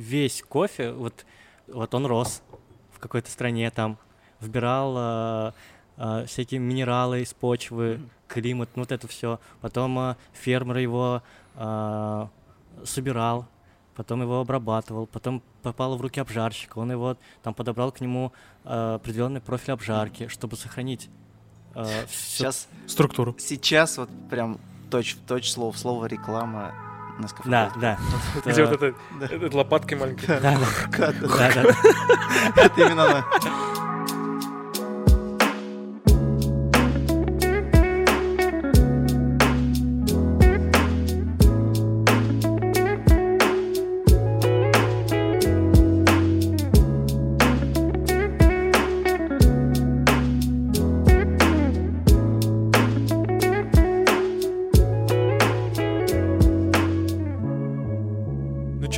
весь кофе, вот, вот он рос в какой-то стране там, вбирал э, э, всякие минералы из почвы, климат, ну вот это все. Потом э, фермер его э, собирал, потом его обрабатывал, потом попало в руки обжарщика, он его там подобрал к нему э, определенный профиль обжарки, чтобы сохранить э, Сейчас, Структуру. сейчас вот прям точь в точь слово в слово реклама на Да, да. Где вот Это- лопаткой маленькой. Да, да, да. да, да. Это именно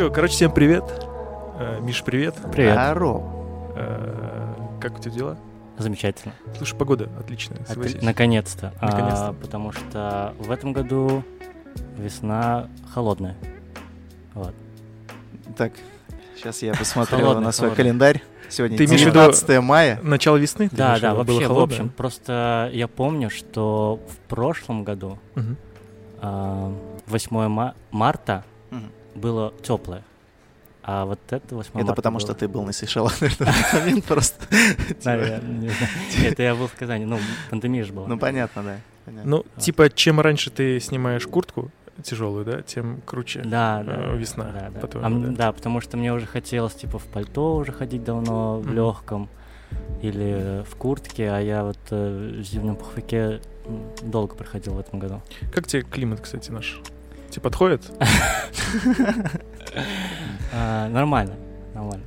что, короче, всем привет. Э, Миш, привет. Привет. Здорово. Э, Как у тебя дела? Замечательно. Слушай, погода отличная, согласись. Наконец-то. А, Наконец-то. потому что в этом году весна холодная. Вот. Так, сейчас я посмотрю Холодный, на свой календарь. Сегодня Ты имеешь в виду- 19 мая. Начало весны? ты Да, да, вообще, в общем, просто я помню, что в прошлом году, Мгм. а, 8 ма- марта. Было теплое. А вот это 8 марта Это потому, было- что ты был на Сейшелах на этот момент просто. Не знаю. Это я был в Казани. Ну, пандемия же была. Ну, понятно, да. понятно. Ну, типа, чем раньше ты снимаешь куртку тяжелую, да, тем круче. Да, да. э, весна, Да, да. по-твоему, А да? да, потому что мне уже хотелось, типа, в пальто уже ходить давно, в легком, или в куртке, а я вот э, в зимнем пуховике долго проходил в этом году. Как тебе климат, кстати, наш? Тебе подходит? А, Нормально, нормально.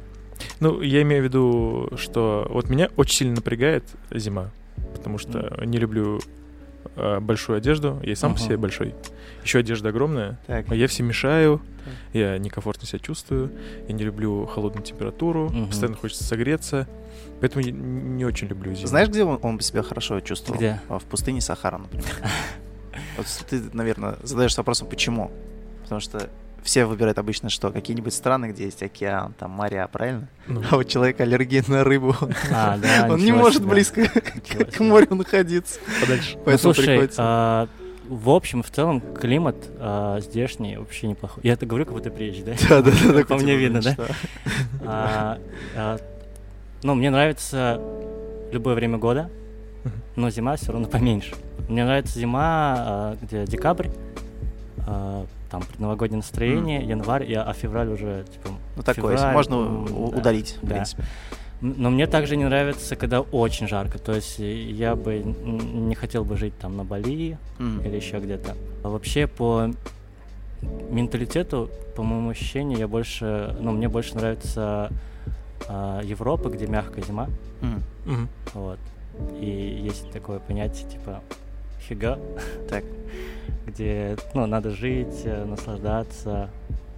Ну, я имею в виду, что вот меня очень сильно напрягает зима, потому что не люблю э, большую одежду. Я и сам по себе большой. Еще одежда огромная. Так, А я всем мешаю, я некомфортно себя чувствую, я не люблю холодную температуру, постоянно хочется согреться, поэтому я не очень люблю зиму. знаешь, где он, он себя хорошо чувствовал? Где? А, В пустыне Сахара, например. Вот ты, наверное, задаешься вопросом, почему? Потому что все выбирают обычно что? Какие-нибудь страны, где есть океан, там моря, правильно? Ну, А у человека аллергия на рыбу. он- А, да, Он не может себе. близко Ничего к себе. морю находиться. подальше. Ну, Поэтому слушай, приходится. а, в общем, в целом, климат а, здешний вообще неплохой. Я это говорю, как будто приезжий, да? Да, да, да. По мне тебя видно, да? А, а, ну, мне нравится любое время года, но зима все равно поменьше. Мне нравится зима, а, где декабрь, а, там предновогоднее настроение, январь, и- а февраль уже типа. Ну, такое, февраль, можно м, у- да, удалить, в да. принципе. М, Но мне также не нравится, когда очень жарко. То есть э, я бы не хотел бы жить там на Бали М. или еще где-то. А вообще по менталитету, по моему ощущению, я больше, ну, мне больше нравится а, Европа, где мягкая зима. М. Мгм. Вот. И есть такое понятие типа фига, Так. где ну, надо жить, э, наслаждаться,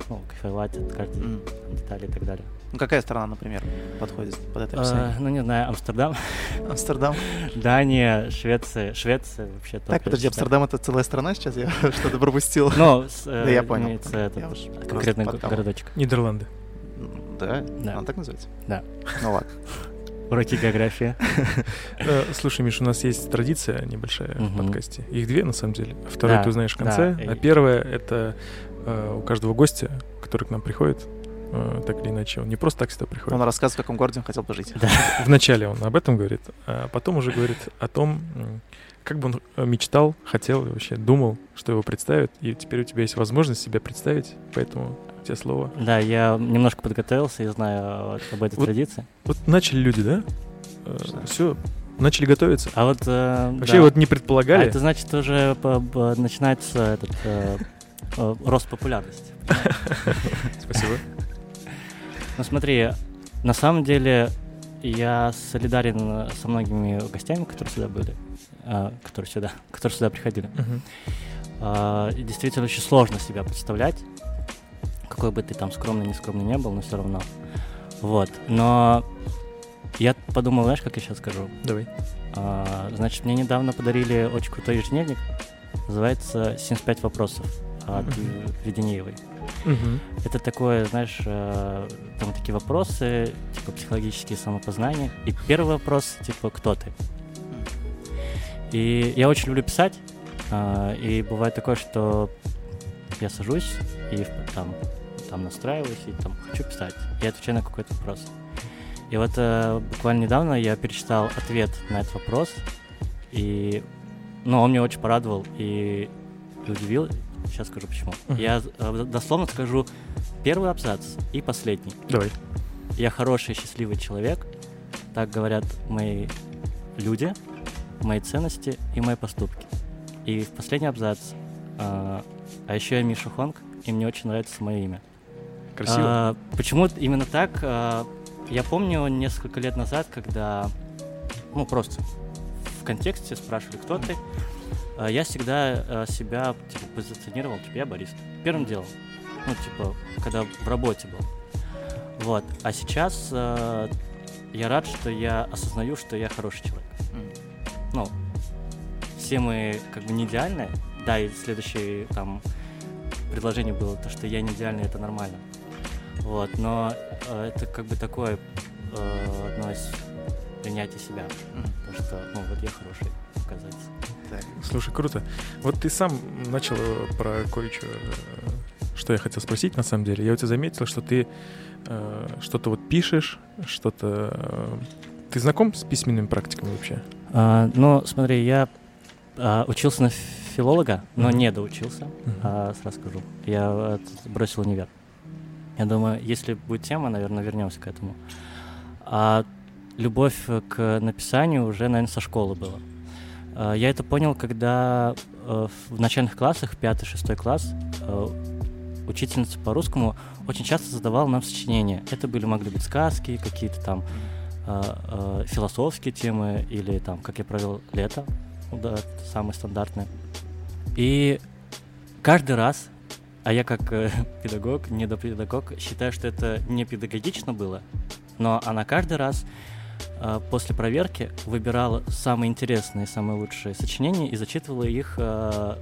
ну, кайфовать от каждой там, детали и так далее. Ну, какая страна, например, подходит под это А, описание? ну, не знаю, Амстердам, Амстердам. Дания, Швеция. Швеция вообще Так, подожди. Амстердам это целая страна сейчас? Я что-то пропустил. Ну, с, э, Да, я понял. просто конкретный городочек. Нидерланды. Да? Да. Он так называется? Да. Ну ладно. Уроки географии. Э, Слушай, Миш, у нас есть традиция небольшая в подкасте. Их две, на самом деле. Вторую ты узнаешь в конце, а первая — это э, у каждого гостя, который к нам приходит, э, так или иначе, он не просто так сюда приходит. Он рассказывает, в каком городе он хотел бы жить. Да. Вначале он об этом говорит, а потом уже говорит о том, как бы он мечтал, хотел и вообще думал, что его представят. И теперь у тебя есть возможность себя представить, поэтому тебе слово. Да, я немножко подготовился и знаю вот об этой Вот- традиции. Вот начали люди, да? Все, начали готовиться. А вот... э, Вообще да. вот не А предполагали. это значит уже начинается этот э, э, рост популярности. Спасибо. Ну смотри, на самом деле я солидарен со многими гостями, которые сюда были, а, которые сюда, которые сюда приходили. А, и действительно очень сложно себя представлять, какой бы ты там скромный, не скромный не был, но все равно. Вот. Но я подумал, знаешь, как я сейчас скажу? Давай. А, значит, мне недавно подарили очень крутой ежедневник. Называется «75 вопросов» от Мгм. Веденеевой. Мгм. Это такое, знаешь, э, там такие вопросы, типа психологические самопознания. И первый вопрос, типа, кто ты? И я очень люблю писать, а, и бывает такое, что я сажусь и там, там настраиваюсь и там хочу писать. Я отвечаю на какой-то вопрос. И вот э, буквально недавно я перечитал ответ на этот вопрос, и ну, он меня очень порадовал и, и удивил. Сейчас скажу почему. Мгм. Я э, дословно скажу первый абзац и последний. Давай. Я хороший, счастливый человек. Так говорят мои люди, мои ценности и мои поступки. И в последний абзац. А, а еще я Миша Хонг, и мне очень нравится мое имя. Красиво. А, почему именно так? А, я помню несколько лет назад, когда, ну, просто в контексте спрашивали, кто ты, а, я всегда а, себя типа, позиционировал, типа, я бариста. Первым делом. Ну, типа, когда в работе был. Вот. А сейчас я рад, что я осознаю, что я хороший человек. Ну, все мы как бы не идеальны. Да, и следующее там предложение было то, что я не идеальный, это нормально. Вот, но э, это как бы такое э, одно из принятия себя. М. То, что, ну, вот я хороший, оказывается. Так. Слушай, круто. Вот ты сам начал э, про кое-что, э, что я хотел спросить на самом деле. Я у тебя заметил, что ты э, что-то вот пишешь, что-то... э, Ты знаком с письменными практиками вообще? А, ну, смотри, я а, учился на филолога, но не доучился, а, сразу скажу. Я э, бросил универ. Я думаю, если будет тема, наверное, вернемся к этому. А любовь э, к написанию уже, наверное, со школы была. А, Я это понял, когда э, в начальных классах, 5-6 класс, учительница по русскому очень часто задавала нам сочинения. Это были, могли быть сказки, какие-то там философские темы или там, как я провел лето, да, это самое стандартное. И каждый раз, а я как э, педагог, недопедагог, считаю, что это не педагогично было, но она каждый раз э, после проверки выбирала самые интересные, самые лучшие сочинения и зачитывала их э,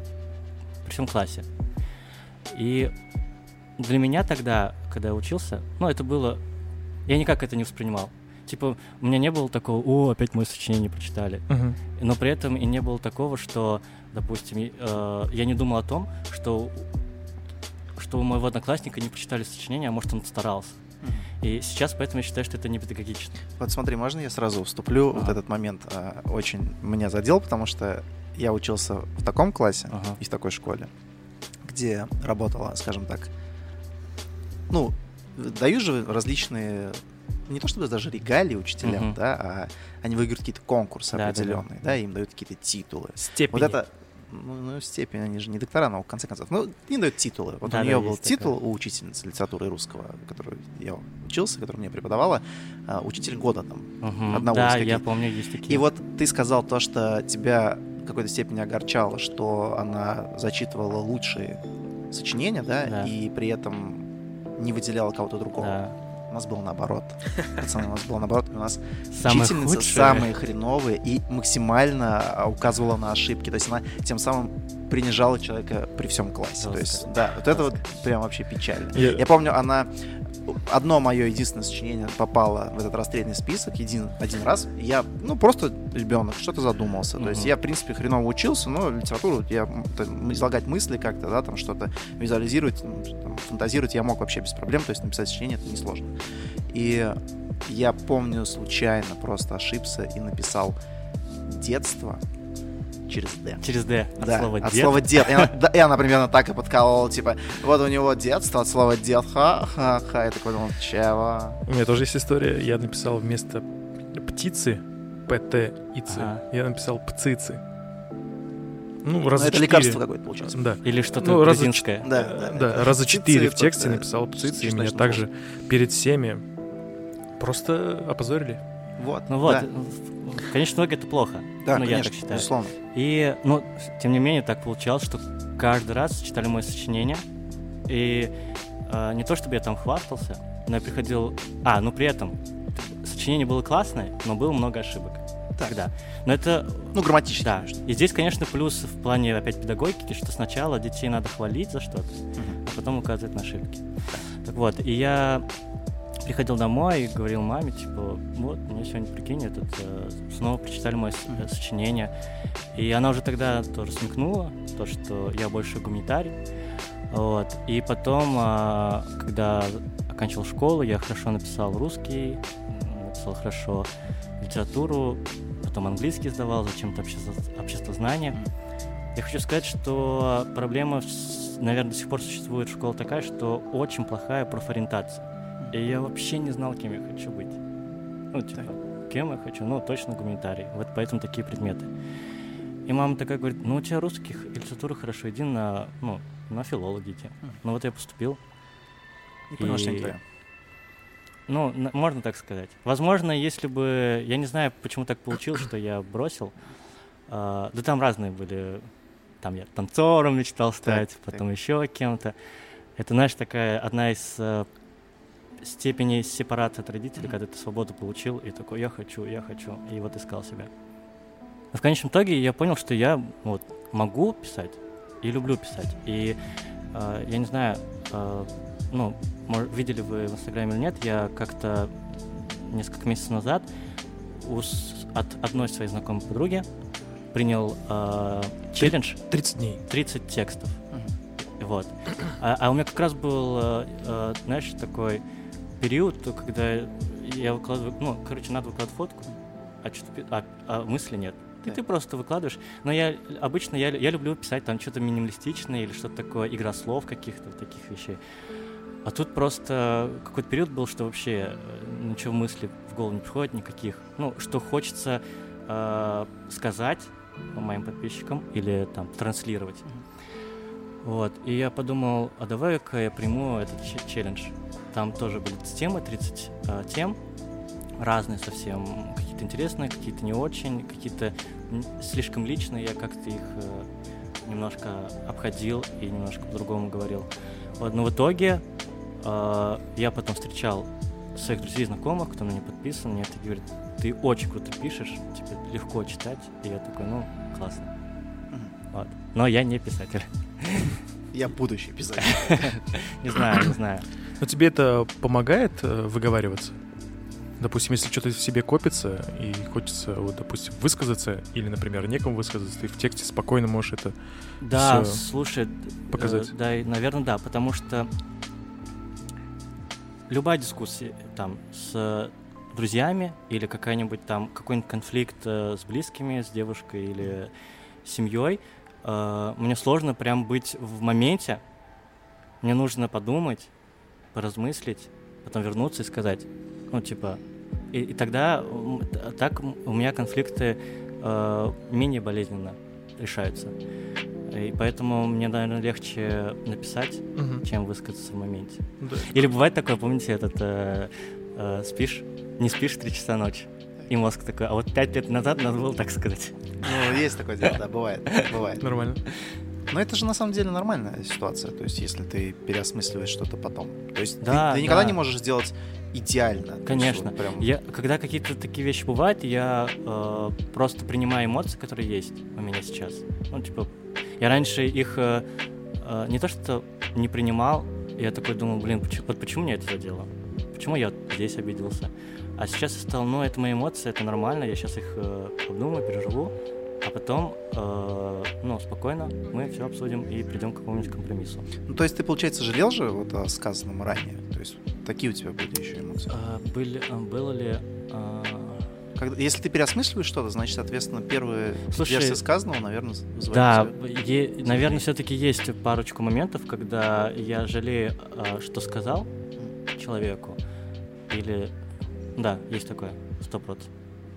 при всем классе. И для меня тогда, когда я учился, ну, это было... Я никак это не воспринимал. Типа, у меня не было такого, о, опять мое сочинение прочитали. Мгм. Но при этом и не было такого, что, допустим, э, я не думал о том, что, что у моего одноклассника не прочитали сочинение, а может он старался. И сейчас поэтому я считаю, что это не педагогично. Вот смотри, можно я сразу вступлю? Вот Ага. этот момент а, очень меня задел, потому что я учился в таком классе Ага. и в такой школе, где работала, скажем так, ну, дают же различные, не то чтобы даже регалии учителям, Мгм. да, а они выиграют какие-то конкурсы Да-да-да. определенные, да, им дают какие-то титулы. Степени. Вот это, ну, ну, степень, они же не доктора наук, в конце концов. Ну, не дают титулы. Вот Да, у да, нее был есть титул такое. у учительницы литературы русского, которую я учился, которая мне преподавала, а, учитель года там. Мгм. Одного да, из я помню, есть такие. И вот ты сказал то, что тебя в какой-то степени огорчало, что она зачитывала лучшие сочинения, да, Да. и при этом не выделяла кого-то другого. Да. У нас было наоборот. Пацаны, у нас было наоборот. У нас Самые учительница худшие. самые хреновые и максимально а, указывала на ошибки. То есть она тем самым принижала человека при всем классе. То есть, Жестко. да, вот это вот Жестко. прям вообще печально. Я- Я помню, она одно мое единственное сочинение попало в этот расстрельный список един, один раз. Я, ну, просто ребенок, что-то задумался. То есть я, в принципе, хреново учился, но литературу, я там, излагать мысли как-то, да, там что-то визуализировать, там, фантазировать я мог вообще без проблем, то есть написать сочинение это несложно. И я помню, случайно просто ошибся и написал детство через «д». Через «Д» от Да, слова от «дед». слова дед. И она, да, и она примерно так и подколола, типа, вот у него детство от слова дед, ха-ха-ха. Я такой думал, чего? У меня тоже есть история. Я написал вместо птицы, ПТ, ицы, Ага. я написал пцицы. Ну, Ну, раза это четыре. лекарство какое-то получилось. Да. Или что-то Ну, раза. Да, да. Да, раза Птицы четыре в тексте да, написал птицы, и меня также перед всеми просто опозорили. Вот. Ну вот, да. в конечном итоге это плохо. Да, ну, я конечно, так считаю. безусловно. И, ну, тем не менее, так получалось, что каждый раз читали мое сочинение. И э, не то, чтобы я там хвастался, но я приходил... А, ну при этом сочинение было классное, но было много ошибок. Так. Тогда. Но это... Ну, грамматически, Да. конечно. И здесь, конечно, плюс в плане опять педагогики, что сначала детей надо хвалить за что-то, Мгм. а потом указывает на ошибки. Так вот, и я приходил домой и говорил маме, типа, вот, мне сегодня, прикинь, этот, э, снова прочитали мое э, сочинение. И она уже тогда тоже смекнула, то, что я больше гуманитарий. Вот. И потом, а, когда оканчивал школу, я хорошо написал русский, написал хорошо литературу, потом английский сдавал, зачем-то общество, обществознание. Я хочу сказать, что проблема, наверное, до сих пор существует школа такая, что очень плохая профориентация. И я вообще не знал, кем я хочу быть. Ну, типа, кем я хочу? Ну, точно гуманитарий. Вот поэтому такие предметы. И мама такая говорит, ну, у тебя русских и литература хорошо, иди на, ну, на филологи иди. Ну, вот я поступил. И понял, что не И- твоя. Ну, на- можно так сказать. Возможно, если бы... Я не знаю, почему так получилось, что я бросил. А, да там разные были. Там я танцором мечтал стать, так. потом еще кем-то. Это, знаешь, такая одна из степеней сепарации от родителей, когда ты свободу получил, и такой, я хочу, я хочу, и вот искал себя. Но в конечном итоге я понял, что я вот могу писать и люблю писать. И э, я не знаю, э, ну, видели вы в Инстаграме или нет, я как-то несколько месяцев назад у с- от одной своей знакомой подруги принял э, челлендж 30 дней. 30 текстов. Мгм. Вот. А, а у меня как раз был, э, знаешь, такой период, то, когда я выкладываю, ну, короче, надо выкладывать фотку, а, что-то, а, а мысли нет. И ты просто выкладываешь. Но я обычно я, я люблю писать там что-то минималистичное или что-то такое, игра слов каких-то таких вещей. А тут просто какой-то период был, что вообще э, ничего мысли в голову не приходит никаких. Ну, что хочется э, сказать моим подписчикам или там транслировать. Вот, и я подумал, а давай-ка я приму этот челлендж. Там тоже были темы, 30 э, тем, разные совсем, какие-то интересные, какие-то не очень, какие-то слишком личные, я как-то их э, немножко обходил и немножко по-другому говорил. Вот, но в итоге э, я потом встречал своих друзей, знакомых, кто на меня подписан, мне это говорит, ты очень круто пишешь, тебе легко читать, и я такой, ну, классно. Мгм. Вот. Но я не писатель. Я будущий писатель. Не знаю, не знаю. Но тебе это помогает э, выговариваться? Допустим, если что-то в себе копится и хочется, вот, допустим, высказаться, или, например, некому высказаться, ты в тексте спокойно можешь это... Да, слушай, э, показать. да, наверное, да, потому что любая дискуссия там с друзьями или какая-нибудь там какой-нибудь конфликт э, с близкими, с девушкой или семьей, э, мне сложно прям быть в моменте. Мне нужно подумать, поразмыслить, потом вернуться и сказать, ну типа, и, и тогда так у меня конфликты э, менее болезненно решаются. И поэтому мне, наверное, легче написать, чем высказаться в моменте. Да. Или бывает такое, помните, этот э, э, спишь, не спишь три часа ночи, и мозг такой, а вот пять лет назад надо было так сказать. Ну, есть такое дело, да, бывает, бывает. Нормально. Но это же на самом деле нормальная ситуация, то есть если ты переосмысливаешь что-то потом. То есть ты- Да, ты, никогда да. не можешь сделать идеально. то есть Конечно. вот прям- Я, когда какие-то такие вещи бывают, я э, просто принимаю эмоции, которые есть у меня сейчас. Ну, типа, я раньше их э, э, не то что не принимал, я такой думал, блин, почему, вот почему мне это задело? Почему я здесь обиделся? А сейчас я стал, ну, это мои эмоции, это нормально, я сейчас их э, обдумаю, переживу, а потом, э, ну, спокойно мы все обсудим и придем к какому-нибудь компромиссу. Ну, то есть ты, получается, жалел же вот о сказанном ранее? То есть такие у тебя были еще эмоции? А, были, а, было ли... а, Когда- если ты переосмысливаешь что-то, значит, соответственно, первые Слушай, версии сказанного, наверное, Да, е- наверное, все-таки есть парочку моментов, когда я жалею, а, что сказал человеку. Или... Да, есть такое, сто процентов.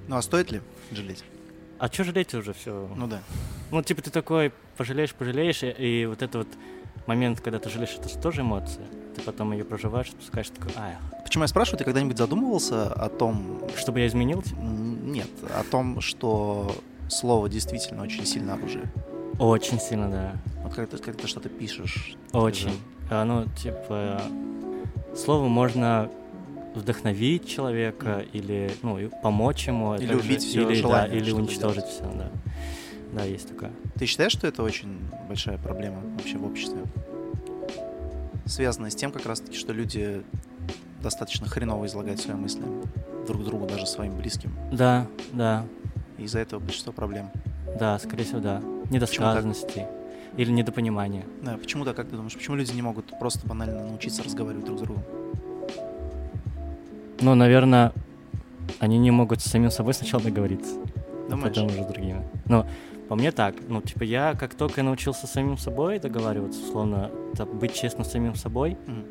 Ну, а стоит ли жалеть? А что жалеть уже все? Ну да. Ну, типа ты такой пожалеешь, пожалеешь, и, и вот это вот момент, когда ты жалеешь, это же тоже эмоция. Ты потом ее проживаешь, спускаешь, такой, ай, Почему я спрашиваю, ты когда-нибудь задумывался о том, чтобы я изменил? нет, о том, что слово действительно очень сильно оружие? Очень сильно, да. Вот когда ты, когда ты что-то пишешь. Очень. скажем, А, ну, типа, слово можно вдохновить человека или, ну, помочь ему. Или убить всё или, да, желание или что-то уничтожить все, да. Да, есть такое. Ты считаешь, что это очень большая проблема вообще в обществе? связанное с тем, как раз-таки, что люди достаточно хреново излагают свои мысли друг другу, даже своим близким. Да, да, И из-за этого большинство проблем. да, скорее всего, да. Недосказанности или недопонимания. Да, почему так, как ты думаешь, почему люди не могут просто банально научиться разговаривать друг с другом? Ну, наверное, они не могут с самим собой сначала договориться, а Думаешь? потом уже с другими. Ну, по мне так. Ну, типа, я как только научился с самим собой договариваться, условно, быть честным с самим собой, Мгм.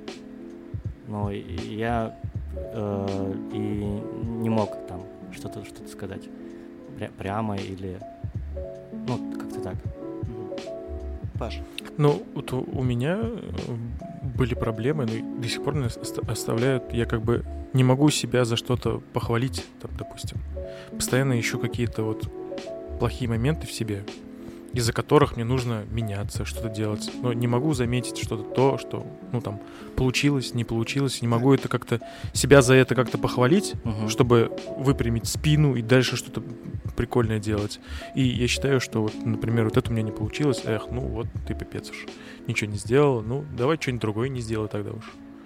ну, я э, и не мог там что-то что сказать пря- прямо или, ну, как-то так. Паш, Ну, вот у, у меня э, были проблемы, но до сих пор меня оста- оставляют. Я как бы не могу себя за что-то похвалить, там, допустим. Постоянно ищу какие-то вот плохие моменты в себе, из-за которых мне нужно меняться, что-то делать. Но не могу заметить что-то то, что, ну, там, получилось, не получилось. Не могу это как-то, себя за это как-то похвалить, Мгм. чтобы выпрямить спину и дальше что-то прикольное делать. И я считаю, что вот, например, вот это у меня не получилось. Эх, ну вот ты пипец уж. Ничего не сделал. Ну, давай что-нибудь другое не сделай тогда уж.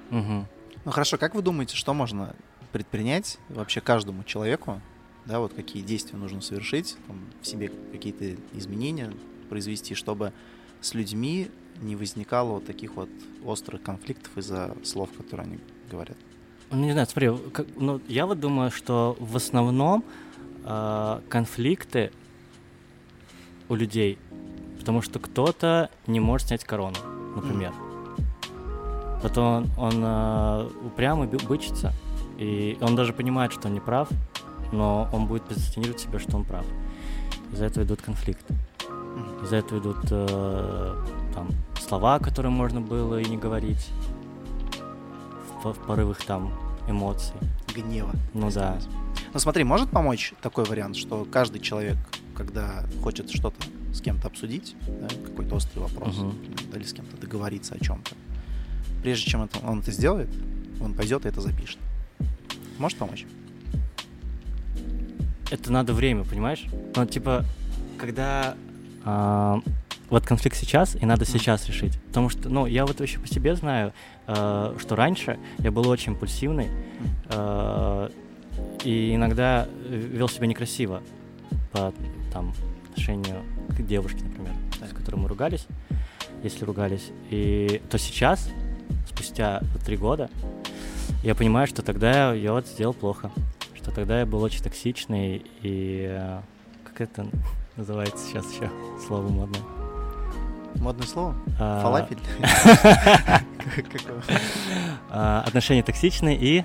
Мгм. ну хорошо, как вы думаете, что можно предпринять вообще каждому человеку, да, вот какие действия нужно совершить, там, в себе какие-то изменения произвести, чтобы с людьми не возникало вот таких вот острых конфликтов из-за слов, которые они говорят? Ну, не знаю, смотри, как- ну, я вот думаю, что в основном э, конфликты у людей, потому что кто-то не может снять корону, например. Потом он, он э, упрямый, бычится, и он даже понимает, что он не прав, но он будет позиционировать себя, что он прав. Из-за этого идут конфликты. Из-за этого идут э, там, слова, которые можно было и не говорить в, в порывах там эмоций. Гнева. Ну да. Ну смотри, может помочь такой вариант, что каждый человек, когда хочет что-то с кем-то обсудить, да, какой-то острый вопрос, да, или с кем-то договориться о чем-то, прежде чем это, он это сделает, он пойдет и это запишет. Может помочь? Это надо время, понимаешь? Ну, типа, когда а, вот конфликт сейчас, и надо сейчас решить. Потому что, ну, я вот еще по себе знаю, а, что раньше я был очень импульсивный, а, и иногда вел себя некрасиво по там, отношению к девушке, например, с которой мы ругались, если ругались. И то сейчас, спустя три года, я понимаю, что тогда я вот сделал плохо. Что тогда я был очень токсичный и... э, Как это называется сейчас еще слово модное? Модное слово? А, Фалафель? А, Отношения токсичные и...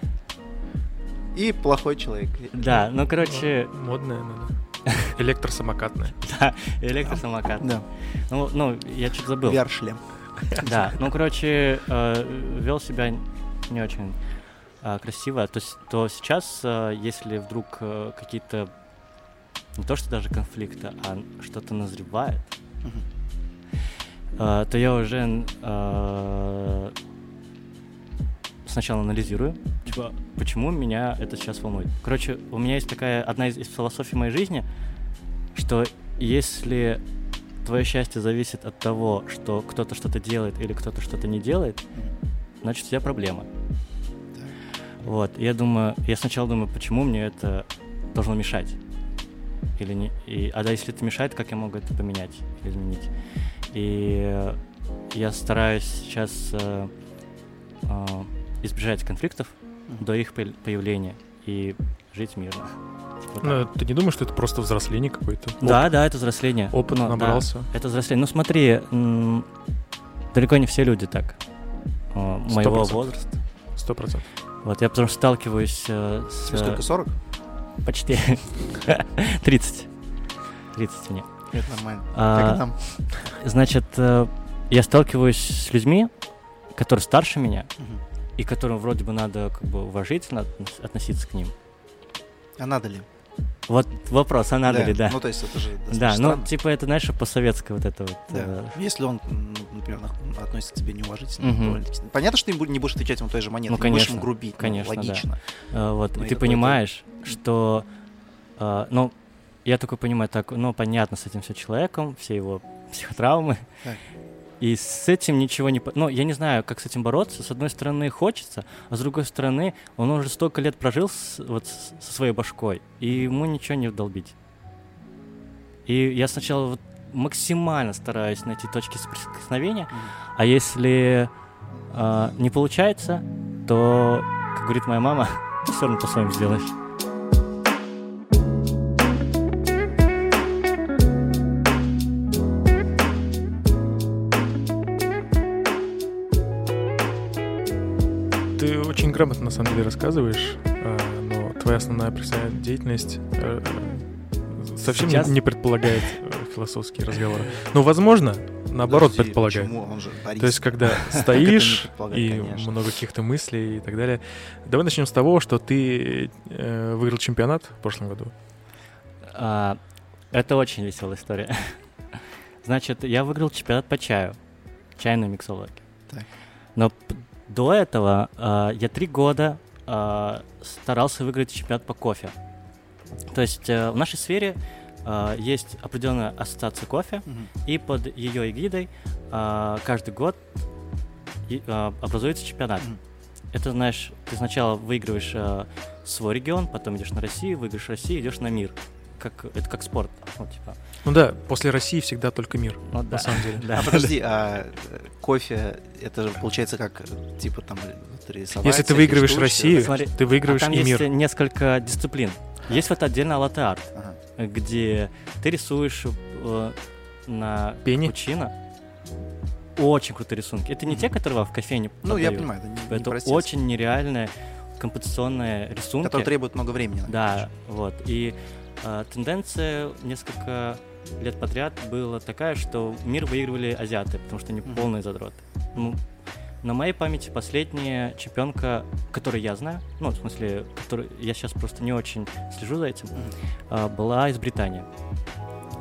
И плохой человек. Да, ну, короче, Модное, надо. Электросамокатное. да, электросамокат. Да, Ну, ну, я что-то забыл. VR-шлем. Да, ну, короче, э, вел себя не очень красиво. То, то сейчас, э, если вдруг э, какие-то, не то что даже конфликты, а что-то назревает, э, то я уже э, сначала анализирую, типа, почему меня это сейчас волнует. Короче, у меня есть такая одна из, из философий моей жизни, что если твое счастье зависит от того, что кто-то что-то делает или кто-то что-то не делает, значит у тебя проблема. Вот, я думаю, я сначала думаю, почему мне это должно мешать. Или не, и, а да, если это мешает, как я могу это поменять или изменить? И э, я стараюсь сейчас э, э, избежать конфликтов до их появ- появления и жить мирно. Так. Ну, ты не думаешь, что это просто взросление какое-то? да, да, это взросление. Опыт Ну, да, набрался. это взросление. Ну смотри, м, далеко не все люди так. э, Сто моего процентов. возраста. Сто процентов. Вот я потому что сталкиваюсь э, с... Тебе сколько, 40? Почти. 30. 30 мне. Это нормально. А, нам. Значит, э, я сталкиваюсь с людьми, которые старше меня, Мгм. и которым вроде бы надо как бы уважительно относ- относиться к ним. А надо ли? Вот вопрос, а надо ли, да? Ну, то есть это же Да, ну, странно. типа, это, знаешь, по-советски вот это вот. Да. э, Если он, м, например, относится к тебе неуважительно, Мгм. довольно-таки- понятно, что ты не бу- не будешь отвечать ему той же монетой, Ну, не будешь конечно, ему грубить, ну, конечно, да. логично. Э, Вот, Ну, и ты понимаешь, что, э, ну, я такой понимаю, так, ну, понятно с этим все человеком, все его психотравмы. Так. И с этим ничего не... Ну, я не знаю, как с этим бороться. С одной стороны, хочется, а с другой стороны, он уже столько лет прожил с- вот с- со своей башкой, и ему ничего не вдолбить. И я сначала вот максимально стараюсь найти точки соприкосновения, а если а, не получается, то, как говорит моя мама, все равно по-своему сделаешь. Грамотно, на самом деле, рассказываешь, э, но твоя основная профессиональная деятельность э, совсем не- Сейчас? не предполагает э, философские разговоры. Но, возможно, наоборот, Подожди, предполагает. Же Борис. То есть, когда стоишь и конечно. много каких-то мыслей и так далее. Давай начнем с того, что ты э, выиграл чемпионат в прошлом году. А, это очень веселая история. Значит, я выиграл чемпионат по чаю, чайную миксологию. Так. Но до этого а, я три года а, старался выиграть чемпионат по кофе. То есть э, в нашей сфере а, есть определенная ассоциация кофе, Мгм. и под ее эгидой а, каждый год и, а, образуется чемпионат. Мгм. Это, знаешь, ты сначала выигрываешь а, свой регион, потом идешь на Россию, выиграешь Россию, идешь на мир. Как, это как спорт. Ну, типа, Ну да, после России всегда только мир, ну, да. на самом деле. Да. А подожди, а э, кофе, это же получается как, типа там э, вот рисовать Если ты выигрываешь штучки, Россию, Смотри, ты А выигрываешь там и есть мир. несколько дисциплин. Есть вот отдельно латте-арт, Ага. где ты рисуешь э, на Пене? капучино. Очень крутые рисунки. Это не Мгм. те, которые в кофейне Ну, я подают. понимаю, это не, не Это простец, очень нереальные композиционные рисунки. который требует много времени. Да, вот. И э, тенденция несколько лет подряд была такая, что мир выигрывали азиаты, потому что они Мгм. полные задроты. Ну, на моей памяти последняя чемпионка, которую я знаю, ну, в смысле, которую я сейчас просто не очень слежу за этим, а, была из Британии.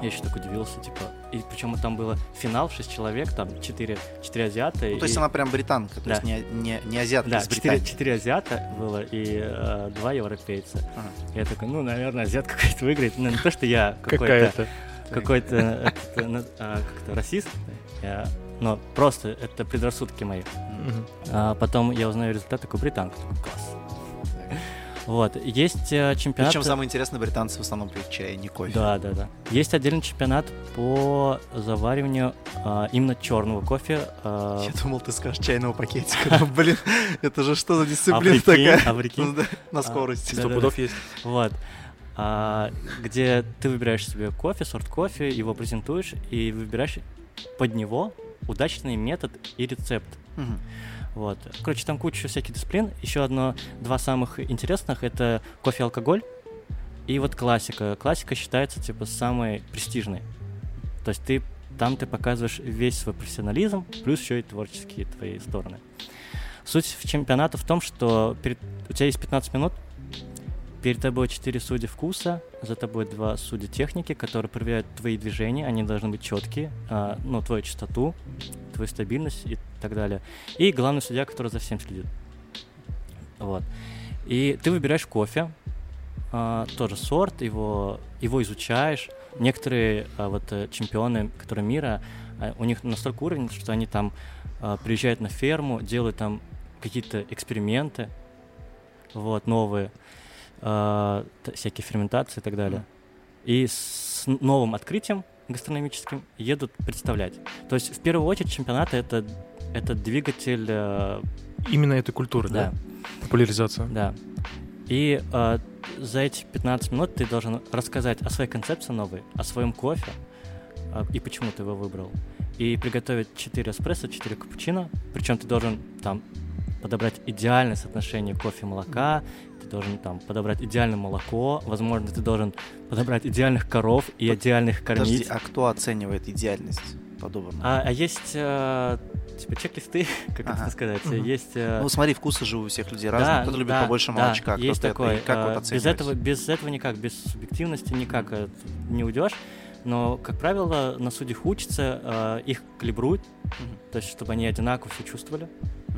Я еще так удивился, типа, и причем там было финал, 6 человек, там 4, 4 азиата. Ну, то есть и- она прям британка, то Да. есть не, не, не азиатка да, из 4, Британии. азиата было и э, 2 европейца. Ага. Я такой, ну, наверное, азиат какой-то выиграет. Ну, не то, что я какой-то, Какая-то. Какой-то э, а, как-то расист, но просто это предрассудки мои. А потом я узнаю результат, такой британка, такой класс. Вот, есть э, чемпионат... Причем самое интересное, британцы в основном пьют чай, не кофе. Да, да, да. Есть отдельный чемпионат по завариванию а, именно черного кофе. а, Я думал, ты скажешь чайного пакетика. Блин, это же что за а дисциплина такая? а Ну На А, скорости. Сто пудов есть. Вот. А, где ты выбираешь себе кофе, сорт кофе, его презентуешь и выбираешь под него удачный метод и рецепт. Мгм. Вот. Короче, там куча всяких дисциплин. Еще одно, два самых интересных это кофе и алкоголь. И вот классика. Классика считается типа самой престижной. То есть ты там ты показываешь весь свой профессионализм, плюс еще и творческие твои стороны. Суть в чемпионата в том, что перед, у тебя есть 15 минут, перед тобой 4 судьи вкуса, за тобой два судьи техники, которые проверяют твои движения, они должны быть четкие, а, ну, твою частоту, твою стабильность и так далее. И главный судья, который за всем следит. Вот. И ты выбираешь кофе, а, тоже сорт, его, его изучаешь. Некоторые а, вот э, чемпионы, которые мира, а, у них настолько уровень, что они там а, приезжают на ферму, делают там какие-то эксперименты, вот, новые, а, всякие ферментации и так далее. И с новым открытием гастрономическим едут представлять. То есть в первую очередь чемпионаты это, это двигатель, э, Именно этой культуры, да? да, Популяризация. да. И э, за эти 15 минут ты должен рассказать о своей концепции новой, о своем кофе э, и почему ты его выбрал. И приготовить 4 эспрессо, 4 капучино. Причем ты должен там подобрать идеальное соотношение кофе и молока, должен там подобрать идеальное молоко, возможно, ты должен подобрать идеальных коров и Под- идеальных Подожди, кормить. а кто оценивает идеальность подобного? А, а есть э, типа чек-листы, как Ага. это сказать, Мгм. есть... э, Ну, смотри, вкусы же у всех людей разные. Кто-то любит да, побольше да, молочка, есть кто-то такой. это. Как э, вот без оценивать? этого, без этого никак, без субъективности никак э, не уйдешь. Но, как правило, на судьях учатся, э, их калибруют, Мгм. то есть, чтобы они одинаково все чувствовали.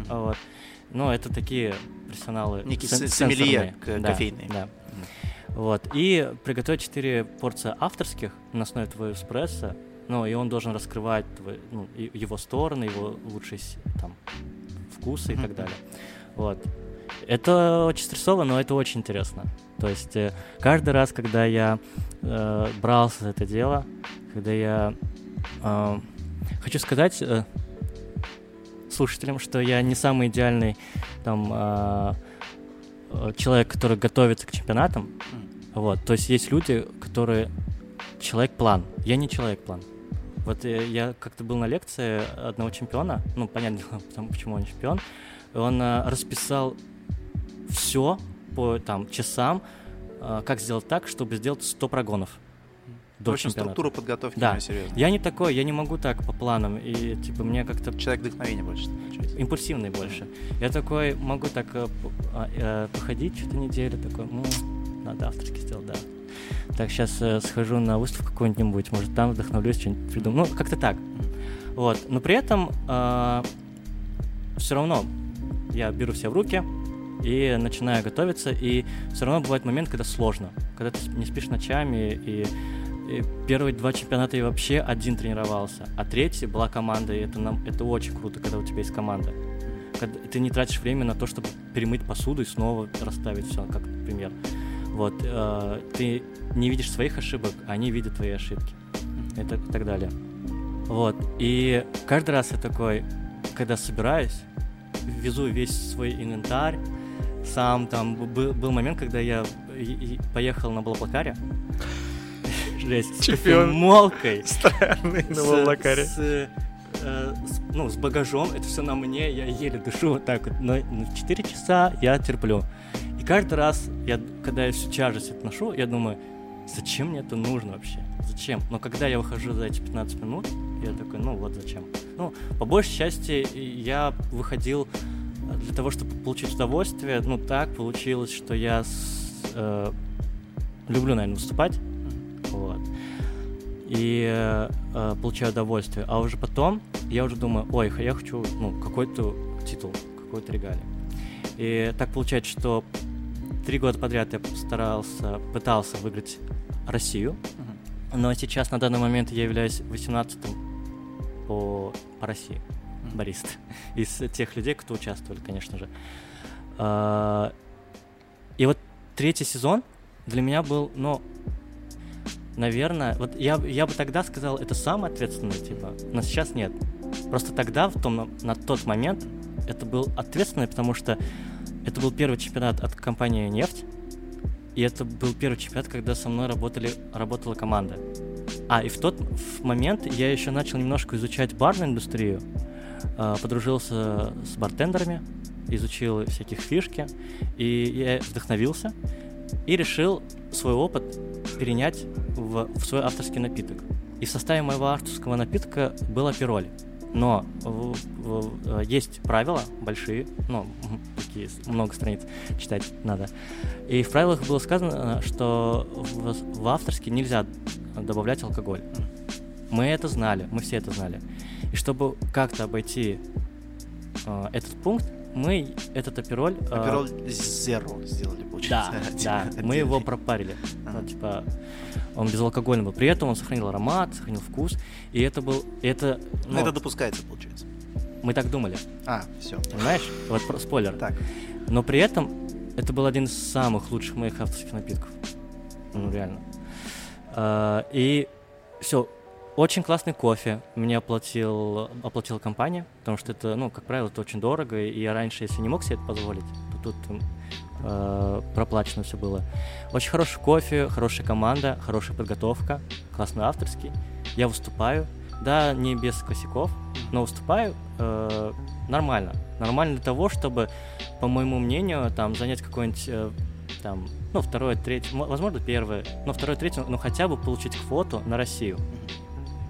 А Вот. Но это такие профессионалы. Некий сен- сомелье Да, кофейный. Да. Вот. И приготовить 4 порции авторских на основе твоего эспрессо Ну, и он должен раскрывать твой, ну, его стороны, его лучшие там, вкусы mm-hmm. и так далее. Вот. Это очень стрессово, но это очень интересно. То есть э, каждый раз, когда я э, брался за это дело, когда я... Э, хочу сказать э, слушателям, что я не самый идеальный там э, э человек, который готовится к чемпионатам. Mm. Вот. То есть есть люди, которые человек-план. Я не человек-план. Вот э, я как-то был на лекции одного чемпиона, ну, понятно, потому, почему он чемпион, он э, расписал все по там часам, э, как сделать так, чтобы сделать 100 прогонов до В общем, чемпионата. структура подготовки да. серьезно. Я не такой, я не могу так по планам. И типа мне как-то. Человек вдохновения больше. Получается. Импульсивный больше. Я такой могу так э, э, походить что-то неделю, такой, ну, надо авторский сделать, да. Так, сейчас э, схожу на выставку какую-нибудь, может, там вдохновлюсь, что-нибудь придумаю. Ну, как-то так. Вот. Но при этом э, все равно я беру все в руки и начинаю готовиться, и все равно бывает момент, когда сложно, когда ты не спишь ночами, и первые два чемпионата я вообще один тренировался, а третий была команда, и это, нам, это очень круто, когда у тебя есть команда. Когда ты не тратишь время на то, чтобы перемыть посуду и снова расставить все, как пример. Вот, э, ты не видишь своих ошибок, а они видят твои ошибки. Это и так далее. Вот. И каждый раз я такой, когда собираюсь, везу весь свой инвентарь, сам там был, был момент, когда я поехал на Блаблакаре. Жесть. Чемпион. С молкой. Странный на Блаблакаре. С, э, с, ну, с багажом, это все на мне, я еле дышу вот так вот. Но 4 часа я терплю каждый раз, я, когда я всю тяжесть отношу, я думаю, зачем мне это нужно вообще? Зачем? Но когда я выхожу за эти 15 минут, я такой, ну вот зачем. Ну, по большей части я выходил для того, чтобы получить удовольствие. Ну, так получилось, что я с, э, люблю, наверное, выступать. Вот. И э, получаю удовольствие. А уже потом я уже думаю, ой, я хочу ну, какой-то титул, какой-то регалий. И так получается, что три года подряд я старался, пытался выиграть Россию, uh-huh. но сейчас на данный момент я являюсь 18-м по, по России uh-huh. барист из тех людей, кто участвовали, конечно же. А, и вот третий сезон для меня был, ну, наверное, вот я, я бы тогда сказал, это самое ответственное, типа, но сейчас нет. Просто тогда, в том, на, тот момент, это был ответственный, потому что это был первый чемпионат от компании «Нефть», и это был первый чемпионат, когда со мной работали, работала команда. А, и в тот в момент я еще начал немножко изучать барную индустрию, а, подружился с бартендерами, изучил всяких фишки, и я вдохновился и решил свой опыт перенять в, в свой авторский напиток. И в составе моего авторского напитка был апероль. Но в, в, есть правила большие, ну, такие, много страниц читать надо. И в правилах было сказано, что в, в авторский нельзя добавлять алкоголь. Мы это знали, мы все это знали. И чтобы как-то обойти э, этот пункт, мы этот апероль... Апероль Zero сделали, получается. Да, да, мы его пропарили. Ну, типа, он безалкогольный был. При этом он сохранил аромат, сохранил вкус. И это был... Это, ну, Но это допускается, получается. Мы так думали. А, все. Понимаешь? Вот спойлер. Так. Но при этом это был один из самых лучших моих авторских напитков. Ну, реально. А, и все, очень классный кофе мне оплатил, оплатила компания, потому что это, ну, как правило, это очень дорого, и я раньше, если не мог себе это позволить, то тут э, проплачено все было. Очень хороший кофе, хорошая команда, хорошая подготовка, классный авторский. Я выступаю, да, не без косяков, но выступаю э, нормально. Нормально для того, чтобы, по моему мнению, там занять какой-нибудь э, там, ну, второе, третье, возможно, первое, но второе, третье, ну, хотя бы получить фото на Россию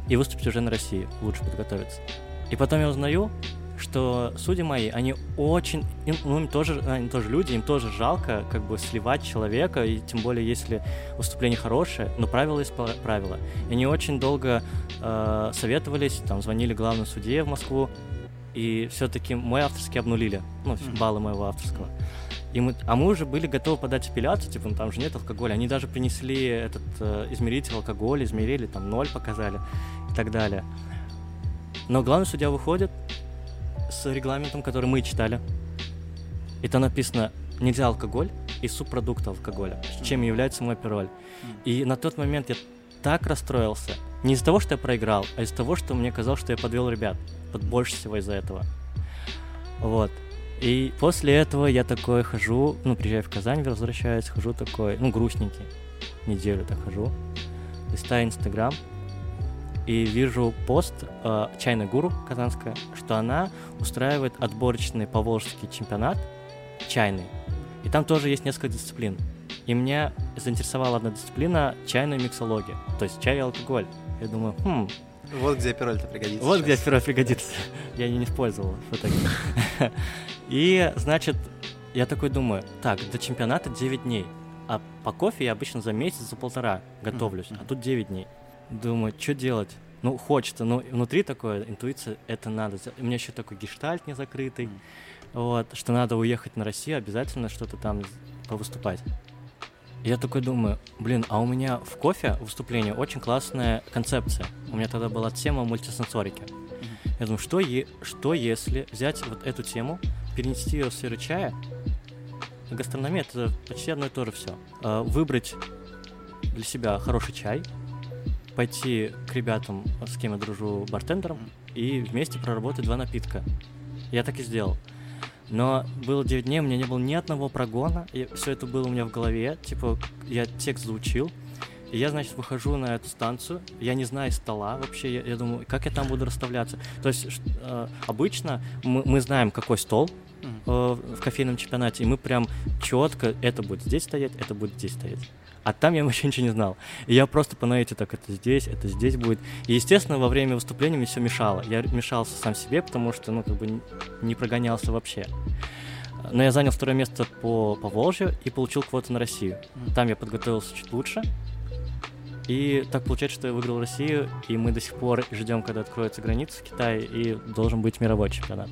и выступить уже на России, лучше подготовиться. И потом я узнаю, что судьи мои, они очень, им, ну, им тоже, они тоже люди, им тоже жалко как бы сливать человека, и тем более, если выступление хорошее, но правила есть правила. И они очень долго э, советовались, там, звонили главному судье в Москву, и все-таки мой авторский обнулили, ну, баллы моего авторского. И мы, а мы уже были готовы подать апелляцию, типа, ну там же нет алкоголя. Они даже принесли этот э, измеритель алкоголя, измерили, там ноль показали так далее. Но главный судья выходит с регламентом, который мы читали. И там написано нельзя алкоголь и субпродукты алкоголя, чем является мой пироль. И на тот момент я так расстроился. Не из-за того, что я проиграл, а из-за того, что мне казалось, что я подвел ребят. Вот больше всего из-за этого. Вот. И после этого я такой хожу, ну, приезжаю в Казань, возвращаюсь, хожу такой, ну, грустненький. Неделю так хожу. Листаю Инстаграм, и вижу пост э, Чайной Гуру казанская, что она устраивает отборочный поволжский чемпионат чайный. И там тоже есть несколько дисциплин. И меня заинтересовала одна дисциплина чайная миксология, то есть чай и алкоголь. Я думаю, хм, Вот где пироль-то пригодится. вот сейчас. где пирог пригодится. Я ее не использовал в итоге. И, значит, я такой думаю, так, до чемпионата 9 дней. А по кофе я обычно за месяц, за полтора готовлюсь. А тут 9 дней. Думаю, что делать? Ну, хочется, но внутри такое, интуиция, это надо. У меня еще такой гештальт не закрытый. Вот, что надо уехать на Россию, обязательно что-то там повыступать. Я такой думаю, блин, а у меня в кофе выступление очень классная концепция. У меня тогда была тема мультисенсорики. Я думаю, что, е- что если взять вот эту тему, перенести ее в сферу чая, гастрономия это почти одно и то же все. Выбрать для себя хороший чай, пойти к ребятам, с кем я дружу, бартендером, и вместе проработать два напитка. Я так и сделал. Но было 9 дней, у меня не было ни одного прогона, и все это было у меня в голове, типа, я текст заучил, и я, значит, выхожу на эту станцию, я не знаю стола вообще, я, я думаю, как я там буду расставляться. То есть э, обычно мы, мы знаем, какой стол э, в кофейном чемпионате, и мы прям четко, это будет здесь стоять, это будет здесь стоять. А там я вообще ничего не знал. И я просто по наитию так, это здесь, это здесь будет. И, естественно, во время выступления мне все мешало. Я мешался сам себе, потому что, ну, как бы не прогонялся вообще. Но я занял второе место по, по Волжью и получил квоту на Россию. Там я подготовился чуть лучше. И так получается, что я выиграл Россию, и мы до сих пор ждем, когда откроется граница в Китае, и должен быть мировой чемпионат.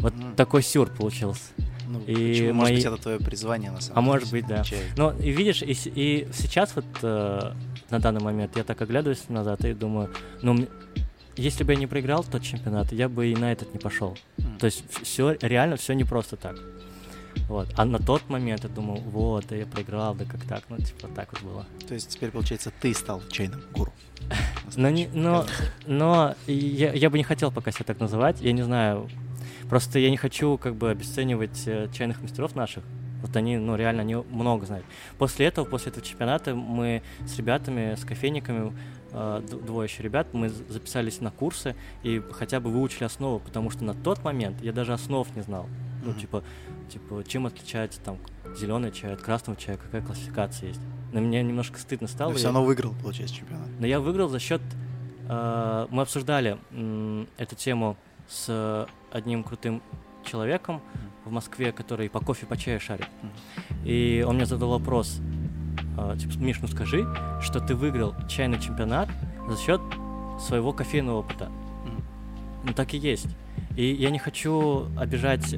Вот такой сюр получился. Ну, И почему? Может мои- быть, это твое призвание, на самом А деле. может быть, да. Чай. Но и видишь, и, и сейчас вот э, на данный момент я так оглядываюсь назад и думаю, ну, если бы я не проиграл тот чемпионат, я бы и на этот не пошел. Мгм. То есть все реально все не просто так. Вот. А на тот момент я думал, вот, да я проиграл, да как так, ну типа так вот было. То есть теперь, получается, ты стал чайным гуру. Но, не, но, но я, я бы не хотел пока себя так называть, я не знаю. Просто я не хочу как бы обесценивать э, чайных мастеров наших. Вот они, ну, реально, они много знают. После этого, после этого чемпионата мы с ребятами, с кофейниками, э, двое еще ребят, мы записались на курсы и хотя бы выучили основу, потому что на тот момент я даже основ не знал. Ну, Мгм. типа, типа, чем отличается там зеленый чай от красного чая, какая классификация есть. На меня немножко стыдно стало. Я- все равно выиграл, получается, чемпионат. но я выиграл за счет... э, мы обсуждали м, эту тему с одним крутым человеком в Москве, который по кофе, по чаю шарит. И он мне задал вопрос, э, типа, Миш, ну скажи, что ты выиграл чайный чемпионат за счет своего кофейного опыта. Ну так и есть. И я не хочу обижать э,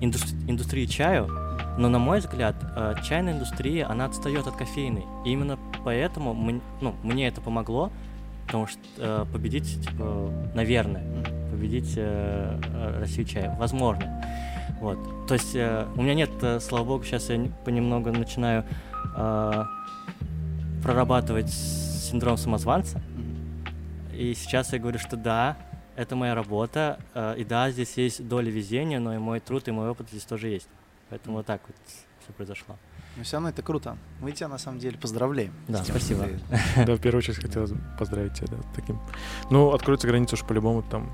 индус- индустрию чаю, но на мой взгляд, э, чайная индустрия, она отстает от кофейной. И именно поэтому мн- ну, мне это помогло, потому что э, победить, типа, наверное, победить э, э, Россию чай. Возможно. Вот. То есть э, у меня нет, э, слава богу, сейчас я не- понемногу начинаю э, прорабатывать синдром самозванца. И сейчас я говорю, что да, это моя работа, э, и да, здесь есть доля везения, но и мой труд, и мой опыт здесь тоже есть. Поэтому вот так вот все произошло. Но все равно это круто. Мы тебя, на самом деле, поздравляем. Да, тем, спасибо. ты- Да, в первую очередь хотелось поздравить тебя да, с таким. Ну, откроется граница уж по-любому там.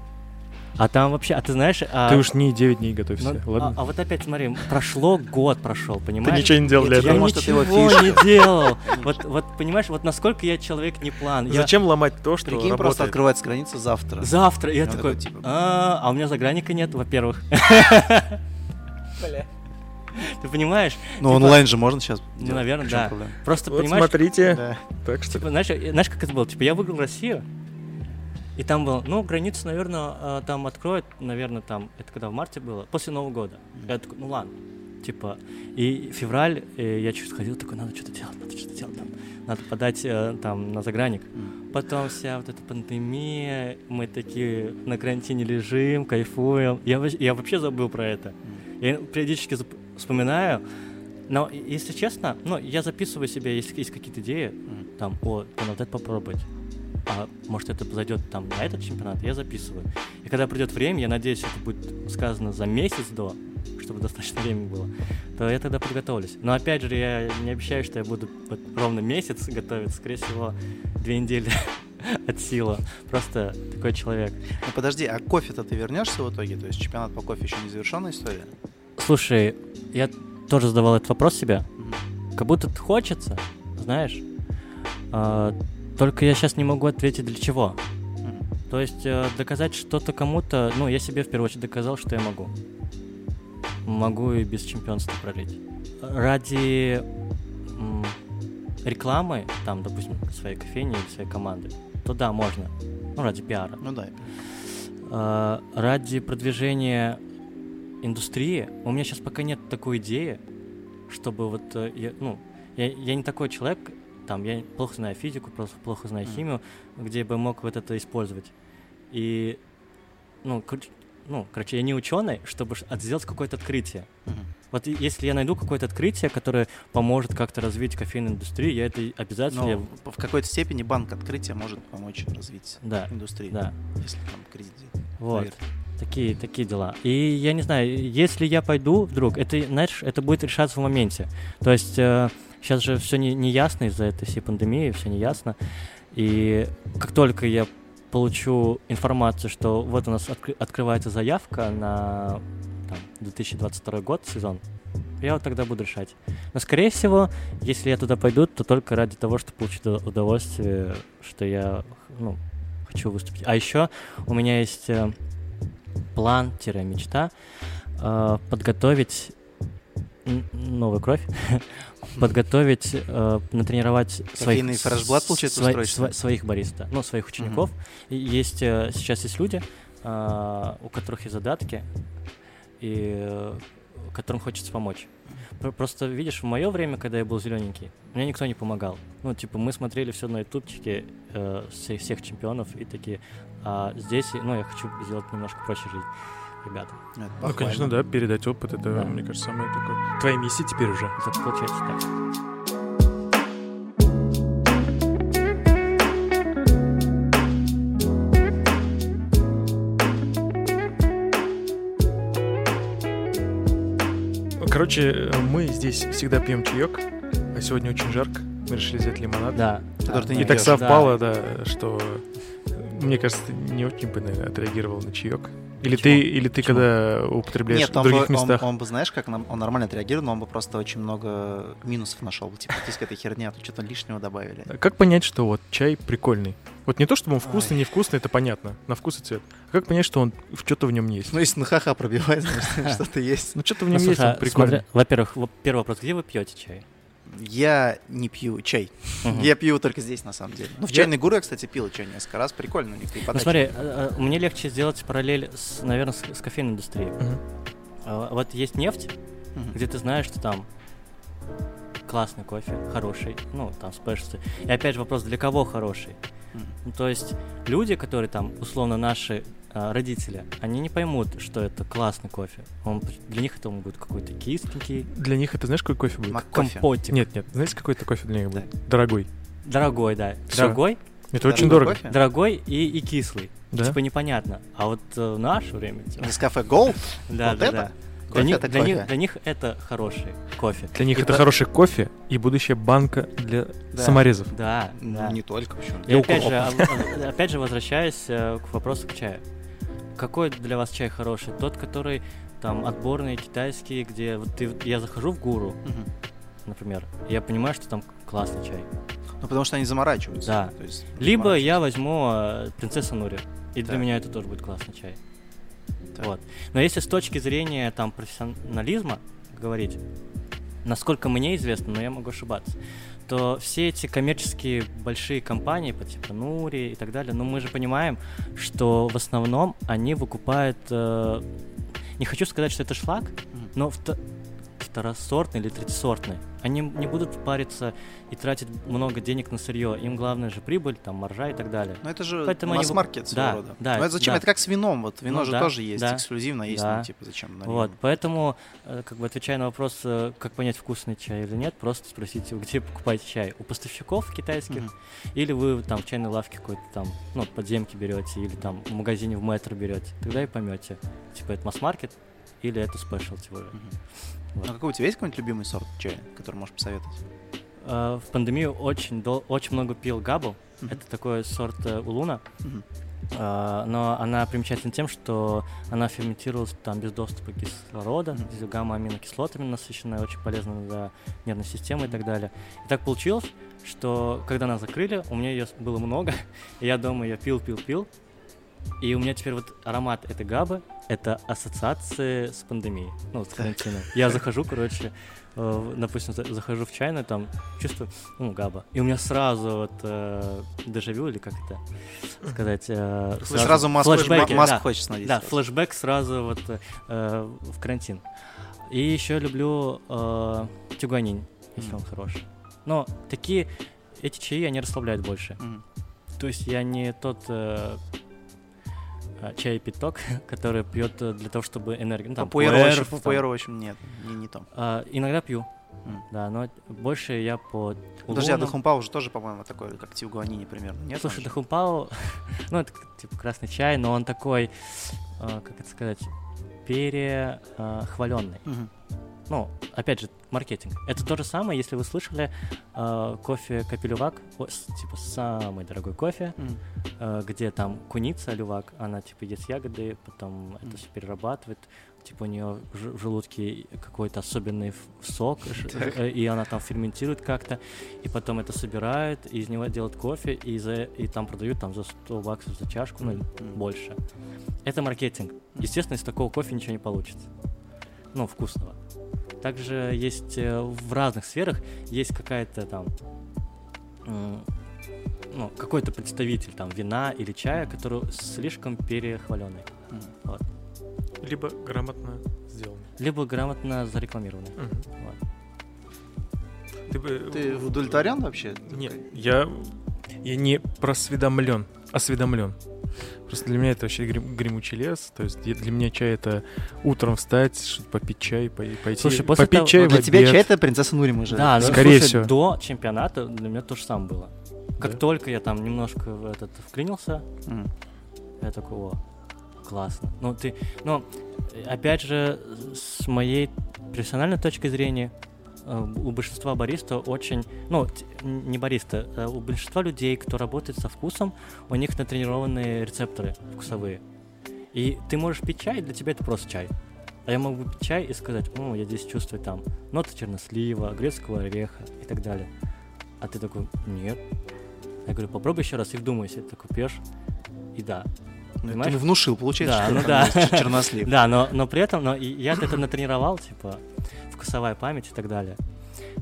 А там вообще, а ты знаешь... а- Ты уж не 9 дней готовься, ну, ладно? А, а вот опять смотри, прошло год прошел, Ты понимаешь? ничего не делал для Я этого. Ты его ничего не делал. Вот, вот понимаешь, вот насколько я человек не план. Я Зачем ломать то, что Прикинь, просто открывается граница завтра. завтра, я такой, типа, а, а у меня загранника нет, во-первых. Ты понимаешь? Ну, типа- онлайн же можно сейчас Ну, наверное, да. проблема? Просто Вот понимаешь, смотрите. Да. Так что... Типа, знаешь, э, знаешь, как это было? Типа, я выиграл Россию, и там было, ну, границу, наверное, там откроют, наверное, там, это когда в марте было, после Нового года. Я такой, ну ладно. типа, и февраль, э, я чуть сходил, такой, надо что-то делать, надо что-то делать, там, надо подать э, там на заграник. М. Потом вся вот эта пандемия, мы такие на карантине лежим, кайфуем. Я, вообще- я вообще забыл про это. М. Я периодически вспоминаю, но, и- если честно, ну, я записываю себе, если есть какие-то идеи, М. там, о, надо это попробовать. А может, это зайдет там на этот чемпионат, я записываю. И когда придет время, я надеюсь, это будет сказано за месяц до, чтобы достаточно времени было, то я тогда подготовлюсь. Но опять же, я не обещаю, что я буду вот ровно месяц готовиться, скорее всего, две недели от силы. Просто такой человек. Ну подожди, а кофе-то ты вернешься в итоге? То есть чемпионат по кофе еще не завершенная история? Слушай, я тоже задавал этот вопрос себе. Как будто хочется, знаешь. А, только я сейчас не могу ответить для чего. То есть э, доказать что-то кому-то, ну, я себе в первую очередь доказал, что я могу. Могу и без чемпионства пролить. Ради м, рекламы, там, допустим, своей кофейни или своей команды, то да, можно. Ну, ради пиара. Ну да. А, ради продвижения индустрии у меня сейчас пока нет такой идеи, чтобы вот э, я, ну, я, я не такой человек, там, я плохо знаю физику, просто плохо знаю химию, где бы мог вот это использовать. И, ну, кор- ну, короче, я не ученый, чтобы сделать какое-то открытие. Мгм. Вот если я найду какое-то открытие, которое поможет как-то развить кофейную индустрию, я это обязательно... я- Ну, в какой-то степени банк открытия может помочь развить Да, индустрию. да. Если там кредит. Вот. Поверь. Такие, такие дела. И я не знаю, если я пойду вдруг, это, знаешь, это будет решаться в моменте. То есть сейчас же все не, не ясно из-за этой всей пандемии, все не ясно. И как только я получу информацию, что вот у нас откры- открывается заявка на там, 2022 год, сезон, я вот тогда буду решать. Но, скорее всего, если я туда пойду, то только ради того, чтобы получить удовольствие, что я ну, хочу выступить. А еще у меня есть э, план-мечта э, подготовить новую кровь, подготовить, э, натренировать своих, фрешблат, получается, сво- сво- своих бариста, ну, своих учеников. И есть, э, сейчас есть люди, э, у которых есть задатки, и э, которым хочется помочь. Про- Просто, видишь, в мое время, когда я был зелененький, мне никто не помогал. Ну, типа, мы смотрели все на ютубчике э, всех, всех чемпионов и такие, а здесь, ну, я хочу сделать немножко проще жизнь, ребята. Это Ну, похвально. конечно, да, передать опыт, это, Да. мне кажется, самое такое. Твоя миссия теперь уже. Это получается так. Короче, мы здесь всегда пьем чаек, а сегодня очень жарко. Мы решили взять лимонад. Да. Который ты И не так пьёшь. совпало, да. что э, мне кажется, ты не очень бы, наверное, отреагировал на чаек. Или Почему? ты, или ты Почему? когда употребляешь Нет, в он других бы, он- местах. Он, бы, знаешь, как нам- он нормально отреагировал, но он бы просто очень много минусов нашел. Типа, здесь какая-то херня, тут что-то лишнего добавили. А Как понять, что вот чай прикольный? Вот не то, чтобы он вкусный, Ой. невкусный, это понятно, на вкус и цвет. А как понять, что он что-то в нем есть? Ну, если на ха-ха пробивает, значит, что-то есть. Ну что-то в Ну, нем есть, слушай, он а прикольный. во-первых, во- первый вопрос, где вы пьете чай? Я не пью чай. Мгм. Я пью только здесь, на самом деле. Ну, в Я- чайной гуру я, кстати, пил чай несколько раз. Прикольно у них и Ну смотри, э, э, мне легче сделать параллель, с, наверное, с, с кофейной индустрией. А, Вот есть нефть, Мгм. где ты знаешь, что там классный кофе, хороший, ну, там спешлти. И опять же вопрос, для кого хороший? Ну, то есть люди, которые там, условно, наши родители, они не поймут, что это классный кофе. Он, для них это он будет какой-то кисленький, Для них это знаешь, какой кофе будет? Мак-кофе. компотик. Нет, нет, знаете, какой это кофе для них будет? Дорогой. Дорогой, да. Дорогой, Это очень Дорогой дорого. кофе? дорогой и, и кислый. Да? Типа непонятно. А вот э, в наше время... типа, Нескафе Gold? Да, Вот да, это? да. Для Кофе них, это для, них, для них это хороший кофе. Для них И это по- хороший кофе и будущая банка для Да. саморезов. Да, Ну, да. не только, почему? И Для опять же, а- а- опять же, возвращаясь э, к вопросу к чаю. Какой для вас чай хороший? Тот, который там отборные китайские, где вот ты, я захожу в гуру, Мгм. например, и я понимаю, что там классный чай. Ну, потому что они заморачиваются. Да. То есть Либо я возьму э, принцесса Нури, и для Так. меня это тоже будет классный чай. Так. Вот. Но если с точки зрения там профессионализма говорить, насколько мне известно, но я могу ошибаться, то все эти коммерческие большие компании, по типу Нури и так далее, ну мы же понимаем, что в основном они выкупают, э, не хочу сказать, что это шлак, но в, та- в второсортный или третисортный. Они не будут париться и тратить много денег на сырье. Им главное же прибыль, там, маржа и так далее. Ну это же Поэтому масс-маркет своего да, рода. да, Ну это зачем? да. Это как с вином. Вот вино Ну же да, тоже есть да, эксклюзивно, есть, да. ну типа зачем? на Вот, поэтому, э, как бы отвечая на вопрос, э, как понять, вкусный чай или нет, просто спросите, где покупаете чай? У поставщиков китайских? Мгм. Или вы там в чайной лавке какой-то там, ну, подземки берете, или там в магазине в метро берете. Тогда и поймете, типа это масс-маркет или это уже. Мгм. Вот. А какой у тебя есть какой-нибудь любимый сорт чая, который можешь посоветовать? Э, В пандемию очень, дол- очень много пил габу. Мгм. Это такой сорт э, улуна. Мгм. А, но она примечательна тем, что она ферментировалась там без доступа кислорода, с гамма-аминокислотами насыщенная, очень полезна для нервной системы и так далее. И так получилось, что когда нас закрыли, у меня ее было много, и я дома ее пил, пил, пил, и у меня теперь вот аромат этой габы, это ассоциации с пандемией, ну, с карантином. Я захожу, короче, э, допустим, за- захожу в чайную, там, чувствую, ну, габа. И у меня сразу вот э, дежавю, или как это сказать? э, Сразу, маску, флешбеки, маску да. хочешь надеть. Да, сразу. флешбэк сразу вот э, в карантин. И еще люблю э, тюганин, если Мгм. он хороший. Но такие, эти чаи, они расслабляют больше. Мгм. То есть я не тот э, э, чай-питок, который пьет э, для того, чтобы энергию... Ну, там, пуэр, в там. в общем, нет, не, не то. А, иногда пью, М. да, но больше я по Подожди, а улунам. Дахумпау же тоже, по-моему, такой, как Тиугуанини примерно, нет? Слушай? Дахумпао, ну это типа красный чай, но он такой, э, как это сказать, перехваленный. Мгм. Ну, опять же, маркетинг. Это то же самое, если вы слышали э, кофе Капелювак, о, типа самый дорогой кофе, Мгм. э, где там куница лювак, она типа ест ягоды, потом Мгм. это все перерабатывает, типа у нее в желудке какой-то особенный сок, э, и она там ферментирует как-то, и потом это собирает, и из него делают кофе, и, за, и там продают там за 100 баксов за чашку, ну, или Мгм. больше. Это маркетинг. Естественно, из такого кофе ничего не получится. Ну, вкусного. Также есть э, в разных сферах есть какая-то там ну, какой-то представитель там вина или чая, который слишком перехваленный, Мгм. Либо грамотно сделано. либо грамотно зарекламированный. Мгм. Вот. Ты, бы- Ты удовлетворен вообще? Нет, я, я не просведомлен, осведомлен. Просто для меня это вообще грим- гремучий лес. То есть для меня чай это утром встать, что-то попить чай, пой- пойти Слушай, после попить того- чай Ну, в для тебя обед. чай это принцесса Нури мы же. Да, ну, Скорее слушай, всего. до чемпионата для меня то же самое было. Как Да? только я там немножко в этот вклинился, Мгм. Я такой, о, классно. Ну, ты, ну, опять же, с моей профессиональной точки зрения, у большинства бариста очень, ну, не бариста, э, у большинства людей, кто работает со вкусом, у них натренированные рецепторы вкусовые. И ты можешь пить чай, для тебя это просто чай. А я могу пить чай и сказать, ну, я здесь чувствую там ноты чернослива, грецкого ореха и так далее. А ты такой, нет. Я говорю, попробуй еще раз и вдумайся. Ты такой пьешь, и да, Ну, Ты Понимаешь? мне внушил, получается, Да, что ну да. чернослив. Да, но, но при этом, но я это натренировал, типа, вкусовая память и так далее.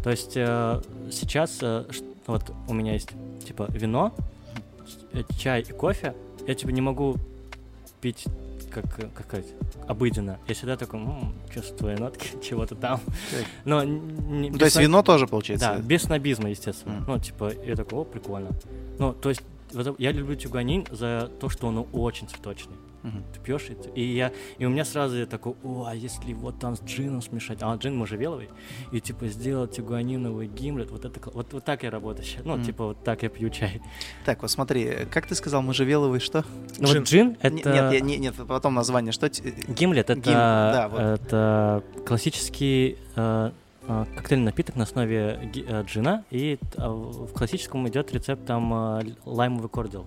То есть э, сейчас э, вот у меня есть, типа, вино, э, чай и кофе. Я, типа, не могу пить как, как сказать, обыденно. Я всегда такой, «М, чувствую нотки чего-то там. Но не- Ну, то есть на- вино тоже, получается. Да, без снобизма, естественно. Мгм. Ну, типа, я такой, о, прикольно. Ну, то есть, вот я люблю тюганин за то, что он очень цветочный Мгм. ты пьешь, и, и я, и у меня сразу я такой, о, а если вот там с джином смешать, а джин можжевеловый, и типа сделать тюганиновый гимлет, вот это, вот, вот так я работаю сейчас, ну, Мгм. типа вот так я пью чай. Так, вот смотри, как ты сказал, можжевеловый что? Ну Джин. вот джин, это... Нет, я- не- нет, потом название, что? т- Гимлет это, Гим- да, вот. это классический э, э, коктейльный напиток на основе э, джина, и а в классическом идет рецепт там э, лаймовый кордил.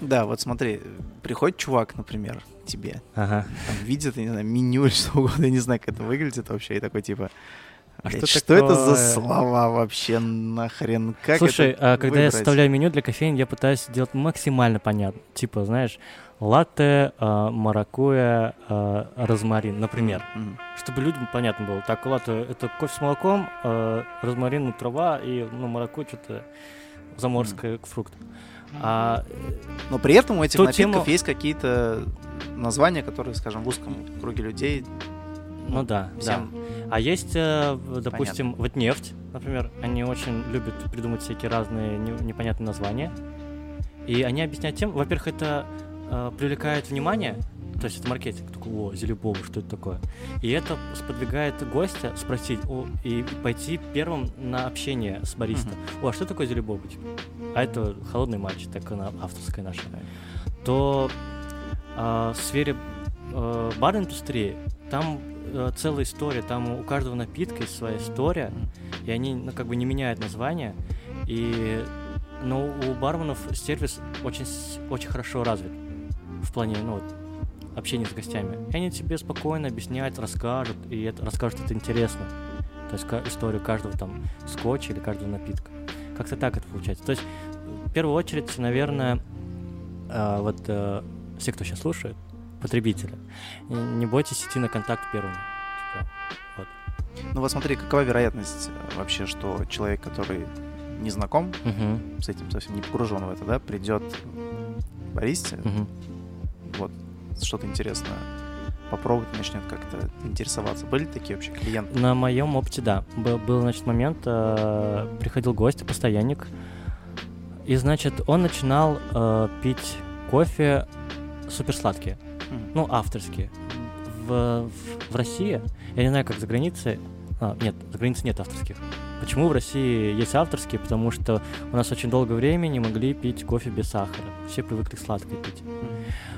Да, вот смотри, приходит чувак, например, тебе, Ага. там, видит, я не знаю, меню или что угодно, я не знаю, как это выглядит вообще, и такой типа, А «Блядь, что что, это за такое?» слова вообще нахрен? Как Слушай, это а когда я выбрать? составляю меню для кофеин, я пытаюсь сделать максимально понятно. Типа, знаешь, латте, а, маракуйя, а, розмарин, например. Мгм. Чтобы людям понятно было. Так, латте — это кофе с молоком, а, розмарин — ну, трава, и ну, маракуйя — что-то заморское фрукт. А Но при этом у этих напитков тему- есть какие-то названия, которые, скажем, в узком круге людей Ну да, всем... да. А есть, э, допустим, вот нефть, например, они очень любят придумать всякие разные не- непонятные названия. И они объясняют тем, во-первых, это э, привлекает внимание, то есть это маркетинг, такой, о, Зелебова, что это такое? И это сподвигает гостя спросить о, и пойти первым на общение с бариста. О, а что такое Зелебова? Типа? А это холодный матч, так она авторская наша. То а, в сфере э, бар-индустрии там э, целая история, там у каждого напитка есть своя история, и они ну, как бы не меняют название. И но у барменов сервис очень, очень хорошо развит в плане ну, вот, общения с гостями. И они тебе спокойно объясняют, расскажут, и это, расскажут это интересно. То есть историю каждого там скотча или каждого напитка. Как-то так это получается. То есть в первую очередь, наверное, а, вот э, все, кто сейчас слушает, потребители, не не бойтесь идти на контакт первым. Типа, Ну вот смотри, какова вероятность э, вообще, что человек, который не знаком мгм, с этим, совсем не погружен в это, да, придет к баристе, мгм. Вот, что-то интересное попробовать, начнет как-то интересоваться. Были такие вообще клиенты? На моем опыте, да. Был, был значит, момент, э, приходил гость, постоянник, и, значит, он начинал э, пить кофе суперсладкие, Мгм. ну, авторские. В, в, в России, я не знаю, как за границей, а, нет, за границей нет авторских. Почему в России есть авторские? Потому что у нас очень долгое время не могли пить кофе без сахара. Все привыкли сладкое пить.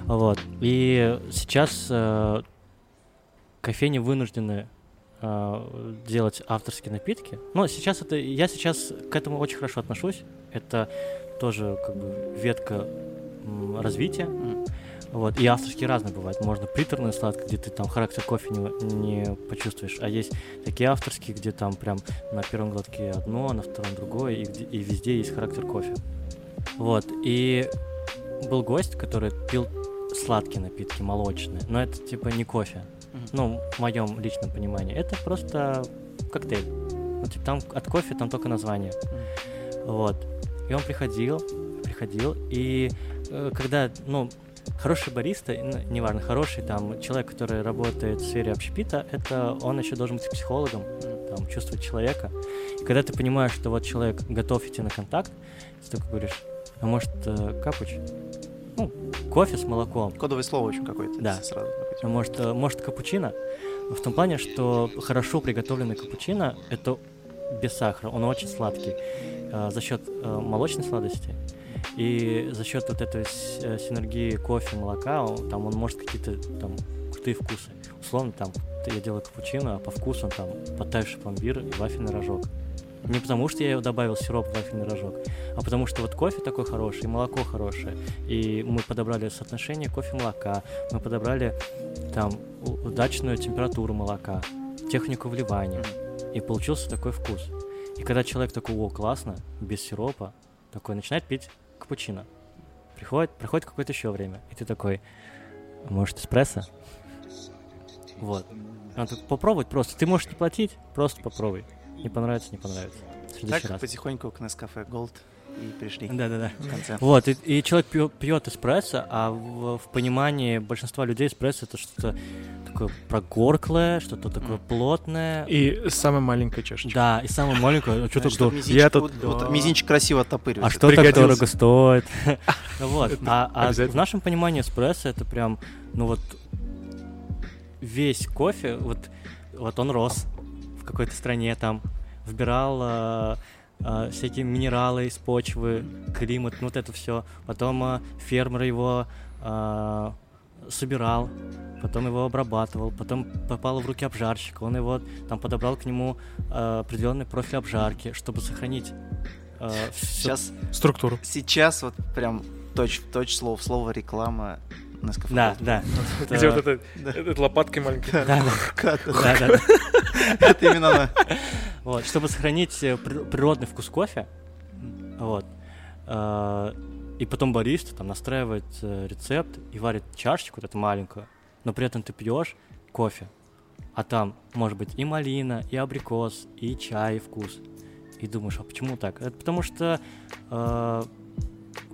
Вот. И сейчас э, кофейни вынуждены э, делать авторские напитки. Но сейчас это я сейчас к этому очень хорошо отношусь. Это тоже как бы ветка развития. Вот. И авторские разные бывают. Можно приторный сладкий, где ты там характер кофе не, не почувствуешь. А есть такие авторские, где там прям на первом глотке одно, на втором другое, и, где- и везде есть характер кофе. Вот. И был гость, который пил сладкие напитки, молочные. Но это типа не кофе. Ну, в моем личном понимании. Это просто коктейль. Ну, типа там от кофе там только название. Вот. И он приходил, приходил, и э, когда, ну, хороший бариста, ну, неважно, хороший там человек, который работает в сфере общепита, это он еще должен быть психологом, там, чувствовать человека. И когда ты понимаешь, что вот человек готов идти на контакт, ты такой говоришь, а может, э, капуч? Ну, кофе с молоком. Кодовое слово очень какое-то. Да. Сразу Может, э, может капучино? В том плане, что хорошо приготовленный капучино — это без сахара, он очень сладкий э, за счет э, молочной сладости и за счет вот этой синергии кофе, молока, там он может какие-то там крутые вкусы. Условно там я делаю капучино, а по вкусу там подтаявший пломбир и вафельный рожок. Не потому, что я добавил сироп в вафельный рожок, а потому что вот кофе такой хороший, и молоко хорошее. И мы подобрали соотношение кофе-молока, мы подобрали там удачную температуру молока, технику вливания. И получился такой вкус. И когда человек такой, о, классно, без сиропа, такой начинает пить капучино. Приходит, проходит какое-то еще время, и ты такой, может, эспрессо? Вот. Такой, попробовать просто. Ты можешь не платить, просто попробуй. Не понравится, не понравится. В следующий Так раз. потихоньку к Nescafe Gold и пришли Да-да-да. в конце. Вот, и, и человек пьет, пьет эспрессо, а в, в понимании большинства людей эспрессо это что-то такое прогорклое, что-то такое плотное. И самая маленькая чашечка. Да, и самое маленькое, а что так дорого? Я тут- вот- мизинчик красиво А оттопыривается. что так дорого стоит? Ну Вот. А а в нашем понимании эспрессо это прям, ну вот, весь кофе, вот, вот он рос какой-то стране там, вбирал а, а, всякие минералы из почвы, климат, ну вот это все. Потом а, фермер его а, собирал, потом его обрабатывал, потом попало в руки обжарщика, он его там подобрал к нему а, определенный профиль обжарки, чтобы сохранить а, всё Сейчас, Структуру. сейчас вот прям точь в точь слово в слово реклама Nescafe Да, да. Где вот это, Да. это лопаткой маленькой. Да, да. Это именно она. Вот, чтобы сохранить э, при- природный вкус кофе, вот, э, и потом бариста там настраивает э, рецепт и варит чашечку вот эту маленькую, но при этом ты пьешь кофе, а там может быть и малина, и абрикос, и чай, и вкус. И думаешь, а почему так? Это потому что э,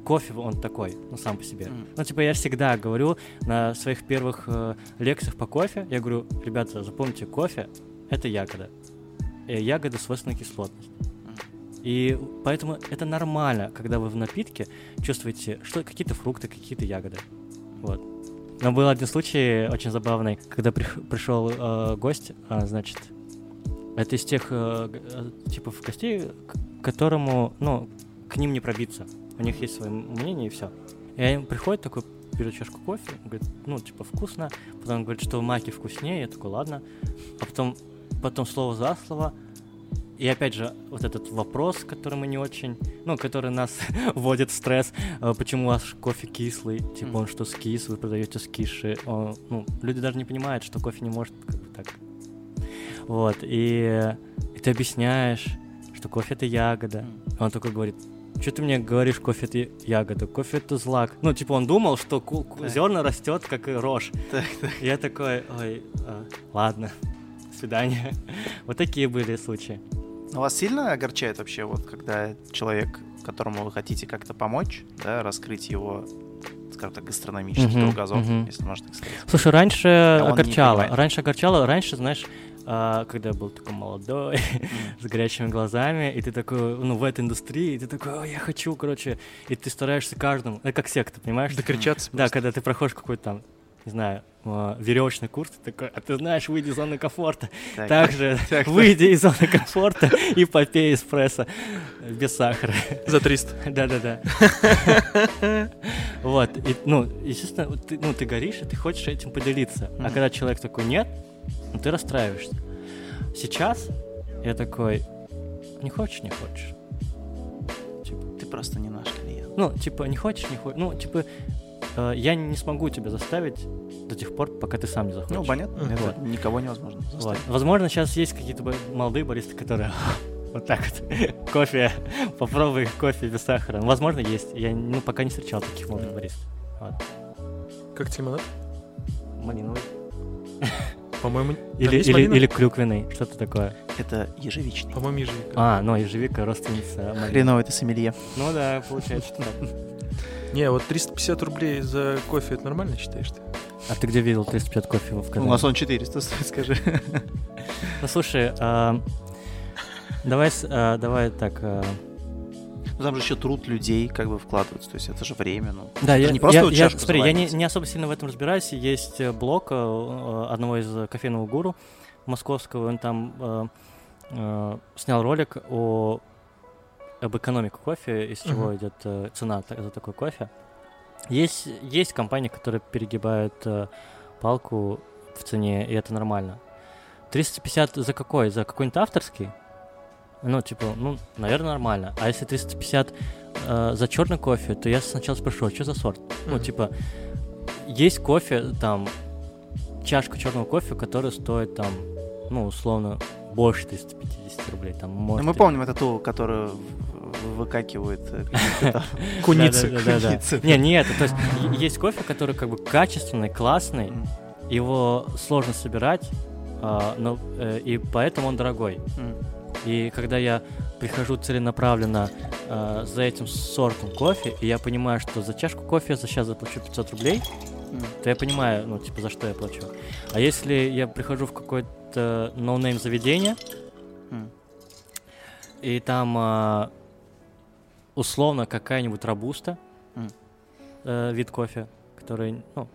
кофе он такой, ну сам по себе. Мгм. Ну, типа, я всегда говорю на своих первых э, лекциях по кофе, я говорю, ребята, запомните, кофе — это ягода. Э, ягода свойственна кислотность. И поэтому это нормально, когда вы в напитке чувствуете, что какие-то фрукты, какие-то ягоды. Вот. Но был один случай очень забавный, когда при, пришел э, гость, а, значит, это из тех э, э, типов костей, к которому, ну, к ним не пробиться. У них есть свое мнение и все. И он приходит такой, берет чашку кофе, говорит, ну, типа, вкусно. Потом говорит, что маки вкуснее. Я такой, ладно. А потом, потом слово за слово. И опять же, вот этот вопрос, который мы не очень, ну, который нас вводит в стресс, э, почему ваш кофе кислый, типа он что скис, вы продаете скиши, он, ну, люди даже не понимают, что кофе не может как бы так. Вот, и, и ты объясняешь, что кофе это ягода. Он такой говорит, что ты мне говоришь, кофе это ягода, кофе это злак. Ну, типа, он думал, что ку- ку- зерна растет, как и рожь. Так, так. Я такой, ой, а, ладно, до свидания. Вот такие были случаи. Но вас сильно огорчает вообще, вот когда человек, которому вы хотите как-то помочь, да, раскрыть его, скажем так, гастрономический Мгм, кругозор, если можно так сказать. Слушай, раньше не огорчало. Раньше огорчало. Раньше, знаешь, а, когда я был такой молодой, с горячими глазами, и ты такой, ну, в этой индустрии, и ты такой, «О, я хочу, короче, и ты стараешься каждому, это как секта, понимаешь? Докричаться Да, когда ты проходишь какой-то там, не знаю, веревочный курс, ты такой, а ты знаешь, выйди из зоны комфорта. Так, Также так. выйди из зоны комфорта и попей эспрессо без сахара. За 300. Да-да-да. Вот, ну, естественно, ты, ну, ты горишь, и ты хочешь этим поделиться. А когда человек такой нет, ну, ты расстраиваешься. Сейчас я такой, не хочешь, не хочешь. Типа, Ты просто не наш клиент. ну, типа, не хочешь, не хочешь. Ну, типа, э, я не смогу тебя заставить до тех пор, пока ты сам не захочешь. Ну, понятно, Мгм. это Вот. никого невозможно Вот. заставить. Возможно, сейчас есть какие-то молодые баристы, которые вот так вот, кофе, попробуй кофе без сахара. Ну, Возможно, есть. Я ну, пока не встречал таких молодых баристов. Вот. Как лимонад? Малиновый. По-моему, Или, или, малина? или клюквенный, что-то такое. Это ежевичный. По-моему, ежевика. А, ну, ежевика, родственница малины. Хреновый ты сомелье. Ну да, получается, что так. Не, вот 350 рублей за кофе, это нормально считаешь ты? А ты где видел 350 кофе в У Казани? нас он 400 стоит, скажи. Ну, слушай, а, давай, а, давай так... Ну, там же еще труд людей как бы вкладывается, то есть это же время, ну. Да, я, же не просто я, вот я- смотри, я не, не особо сильно в этом разбираюсь. Есть э, блог э, э, одного из э, кофейного гуру московского, он там э, э, снял ролик о об экономике кофе, из чего Мгм. идет э, цена за такой кофе. Есть, есть компании, которые перегибают э, палку в цене, и это нормально. 350 за какой? За какой-нибудь авторский? Ну, типа, ну, наверное, нормально. А если 350 э, за черный кофе, то я сначала спрошу, а что за сорт? Ну, Мгм. типа, есть кофе, там, чашка черного кофе, которая стоит, там, ну, условно, больше 350 рублей. Там, Ну, может, мы и- помним это ту, которую в- выкакивают э, Куницы. Не, не это. То есть есть кофе, который как бы качественный, классный, его сложно собирать, а, но, э, и поэтому он дорогой. И когда я прихожу целенаправленно э, за этим сортом кофе, и я понимаю, что за чашку кофе я за сейчас заплачу 500 рублей, то я понимаю, ну, типа, за что я плачу. А если я прихожу в какое-то no-name заведение, М. и там а, условно какая-нибудь робуста, М. э, вид кофе, который, ну,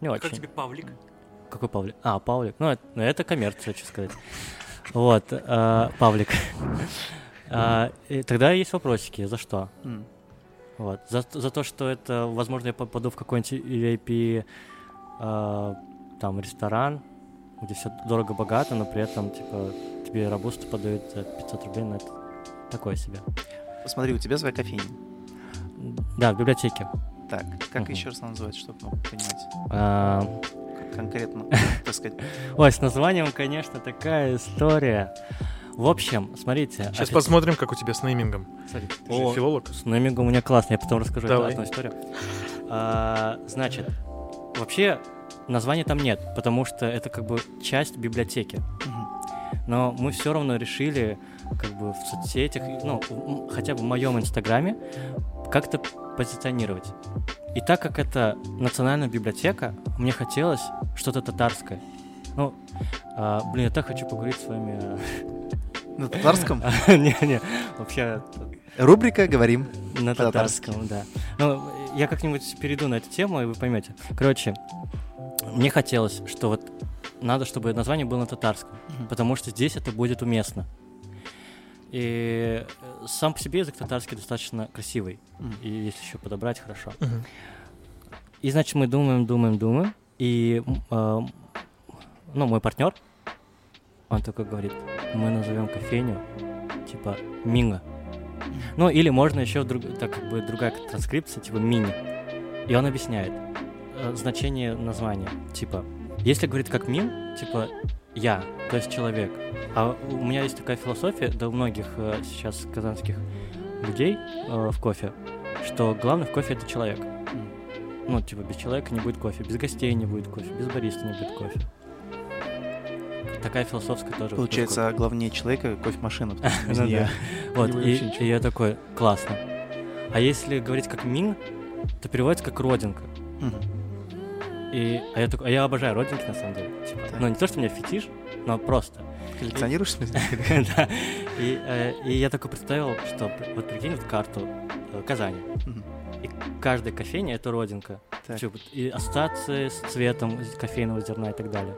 не очень. Как тебе Павлик? Какой Павлик? А, Павлик. Ну, это, ну, это коммерция, что сказать. Вот, э, Павлик. И тогда есть вопросики. За что? Вот. За, за то, что это, возможно, я попаду в какой-нибудь VIP э, там ресторан, где все дорого-богато, но при этом, типа, тебе рабусту подают за 500 рублей, ну, это такое себе. Смотри, у тебя своя кофейня. Да, в библиотеке. Так, как Мгм. еще раз она называется, чтобы понимать А, как конкретно, так сказать. ой, с названием, конечно, такая история. В общем, смотрите. Сейчас офи- посмотрим, как у тебя с неймингом. Смотри. Ты же О, филолог. С неймингом у меня классно, я потом расскажу Давай. классную историю. А, значит, вообще названия там нет, потому что это как бы часть библиотеки. Но мы все равно решили как бы в соцсетях, ну, хотя бы в моем инстаграме, как-то позиционировать. И так как это национальная библиотека, мне хотелось что-то татарское. Ну, а, блин, я так хочу поговорить с вами. На татарском? Не-не, вообще Рубрика «Говорим». на татарском, да. Ну, я как-нибудь перейду на эту тему, и вы поймете. Короче, мне хотелось, что вот надо, чтобы название было на татарском, потому что здесь это будет уместно. И э, сам по себе язык татарский достаточно красивый. Мгм. И если еще подобрать, хорошо. Мгм. И значит, мы думаем, думаем, думаем. И э, ну, мой партнер, он такой говорит, мы назовем кофейню типа Минга. Ну, или можно еще друг, так как бы другая транскрипция, типа мини. И он объясняет э, значение названия. Типа, если говорит как мин, типа я, то есть человек. А у меня есть такая философия, да у многих э, сейчас казанских людей э, в кофе, что главный в кофе это человек. Ну, типа, без человека не будет кофе, без гостей не будет кофе, без бариста не будет кофе. Такая философская тоже. Получается, главнее человека кофемашина, Ну. Вот, и я такой, классно. А если говорить как мин, то переводится как родинка. И, а, я такой, а я обожаю родинки, на самом деле. Типа, Так. ну, не то, что у меня фетиш, но просто. Коллекционируешь, в смысле? Да. И, э, и я такой представил, что вот прикинь вот карту э, Казани. И каждая кофейня — это родинка. Так. И ассоциации с цветом кофейного зерна и так далее.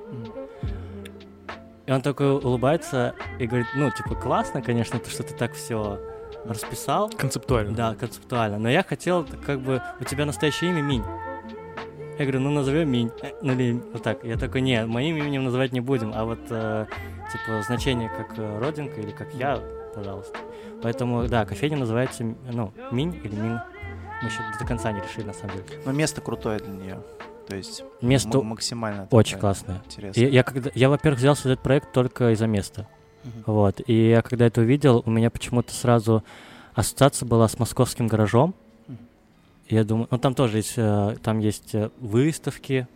И он такой улыбается и говорит, ну, типа, классно, конечно, то, что ты так все расписал. Концептуально. Да, концептуально. Но я хотел, как бы, у тебя настоящее имя Минь. Я говорю, ну назовем Минь. Э, Ну или вот так. Я такой, не, моим именем называть не будем, а вот, э, типа, значение как э, родинка или как я, пожалуйста. Поэтому, да, кофейня называется, ну, Минь или Мин. Мы еще до конца не решили, на самом деле. Но место крутое для нее. То есть Место максимально очень классное. Интересно. Я, я, когда, я, во-первых, взялся за этот проект только из-за места. Мгм. Вот. И я когда это увидел, у меня почему-то сразу ассоциация была с московским гаражом. Я думаю, ну там тоже есть, э, там есть э, выставки,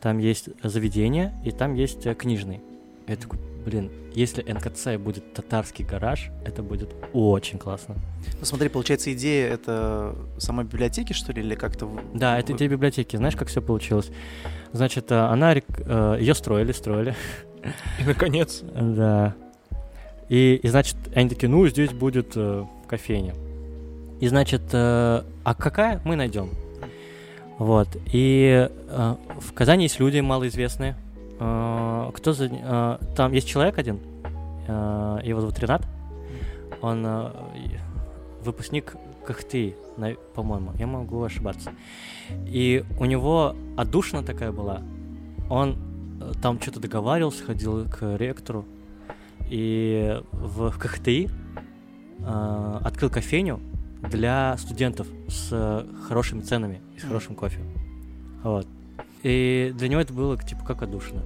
там есть заведения, и там есть э, книжный. Я такой, блин, если НКЦ будет татарский гараж, это будет очень классно. Ну, смотри, получается, идея это самой библиотеки, что ли, или как-то... в- Да, это идея библиотеки. Знаешь, как все получилось? Значит, она, ее строили, строили. И, наконец, Да. И, и значит, они такие, ну, здесь будет э, кофейня. И значит, э, а какая мы найдем? Вот. И э, в Казани есть люди малоизвестные. Э, кто за... э, там есть человек один, э, его зовут Ренат. Он э, выпускник Кахты, по-моему. Я могу ошибаться. И у него отдушина такая была. Он э, там что-то договаривался, ходил к ректору. И в, КХТИ э, открыл кофейню для студентов с э, хорошими ценами и с хорошим кофе. Вот. И для него это было типа как отдушина.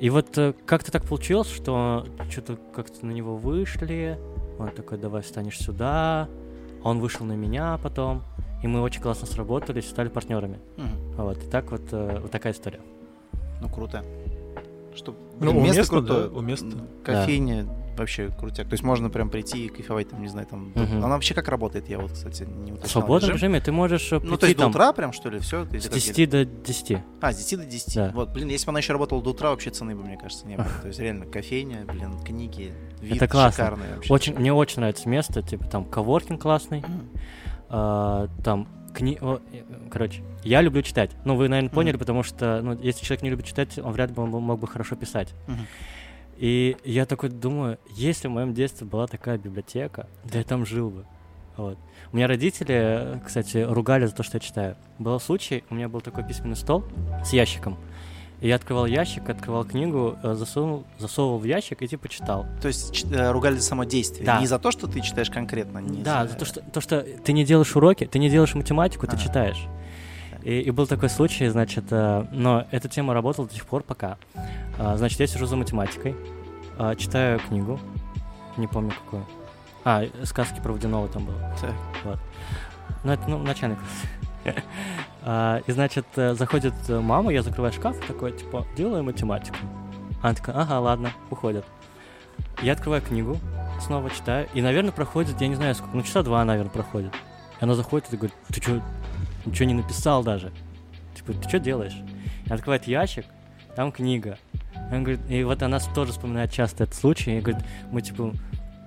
И вот э, как-то так получилось, что что-то как-то на него вышли. Он такой, давай встанешь сюда. Он вышел на меня потом. И мы очень классно сработались, стали партнерами. Мгм. Вот. И так вот, э, вот такая история. Ну, круто. Что, Ну, блин, место уместно, крутое. да, уместно. Кофейня вообще крутяк. То есть можно прям прийти и кайфовать, там, не знаю, там... до- Мгм. Она вообще как работает? Я вот, кстати, не В уточнял свободном режим. режиме ты можешь э, Ну, то прийти есть до там утра прям, что ли, все? с 10 до 10. А, с 10 до 10. Да. Вот, блин, если бы она еще работала до утра, вообще цены бы, мне кажется, не было. То есть реально кофейня, блин, книги, вид Это классно. шикарный вообще. Очень, мне очень нравится место, типа там коворкинг классный, а, там кни... э, короче, я люблю читать. Ну, вы, наверное, поняли, потому что, ну, если человек не любит читать, он вряд ли бы мог бы хорошо писать. Мгм. И я такой думаю, если в моем детстве была такая библиотека, да я там жил бы. Вот. У меня родители, кстати, ругали за то, что я читаю. Был случай, у меня был такой письменный стол с ящиком. И я открывал ящик, открывал книгу, э, засунул, засовывал в ящик и типа читал. То есть э, ругали за само действие. Да. Не за то, что ты читаешь конкретно. Не Да, за- за то что, то, что ты не делаешь уроки, ты не делаешь математику, ты Ага. читаешь. И, и был такой случай, значит, э, но эта тема работала до сих пор пока. А, значит, я сижу за математикой, а, читаю книгу, не помню какую. А, сказки про водяного там было. Так. Ну, это, ну, начальный класс. А, И, значит, э, заходит э, мама, я закрываю шкаф, такой, типа, делаю математику. Она такая, ага, ладно, уходят. Я открываю книгу, снова читаю, и, наверное, проходит, я не знаю сколько, ну, часа два, наверное, проходит. И она заходит и говорит, ты что, ничего не написал даже? Типа, ты что делаешь? И открывает ящик, там книга. И, он говорит, и вот она тоже вспоминает часто этот случай, и говорит, мы типа,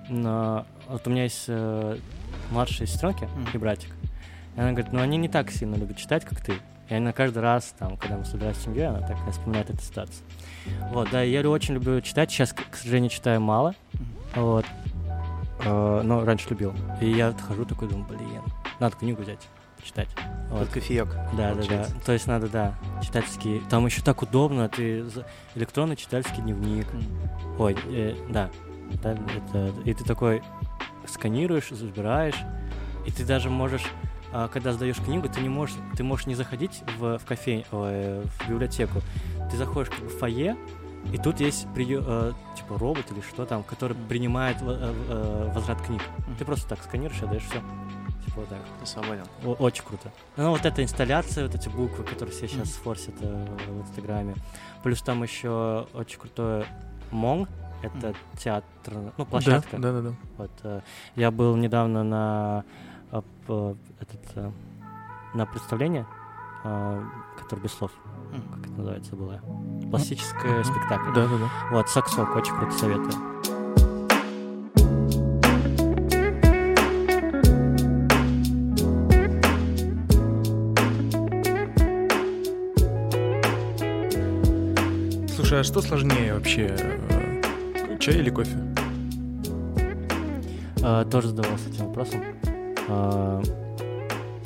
на... вот у меня есть э, младшие сестренки Мгм. и братик, и она говорит, ну они не так сильно любят читать, как ты. И она каждый раз, там, когда мы собираемся с семьей, она так вспоминает эту ситуацию. Вот, да, я очень люблю читать. Сейчас, к сожалению, читаю мало. Вот. Э, Но раньше любил. И я хожу такой, думаю, блин, надо книгу взять, читать. Вот. Под кофеек. Да, да, да. То есть надо, да, читательский. Там еще так удобно, ты электронный читательский дневник. М. Ой, э, да. да это, и ты такой сканируешь, забираешь, и ты даже можешь, а, когда сдаешь книгу, ты не можешь, ты можешь не заходить в, в кофе, ой, в библиотеку. Ты заходишь как бы в фойе, и тут есть приё- э, типа робот или что там, который принимает во- э, э, возврат книг. Ты просто так сканируешь, отдаешь все. Вот так. Свободен. О- Очень круто. Ну, вот эта инсталляция, вот эти буквы, которые все сейчас форсят э, в Инстаграме. Плюс там еще очень крутое Монг. Это театр, ну, площадка. Да, да, да. да. Вот, э, я был недавно на э, п- этот, э, на представление, э, которое без слов, М. как это называется было. Пластическое спектакль. Да, да, да. Вот, Саксок, очень круто советую. Слушай, а что сложнее вообще? э, Чай или кофе? Э, тоже задавался этим вопросом. Э,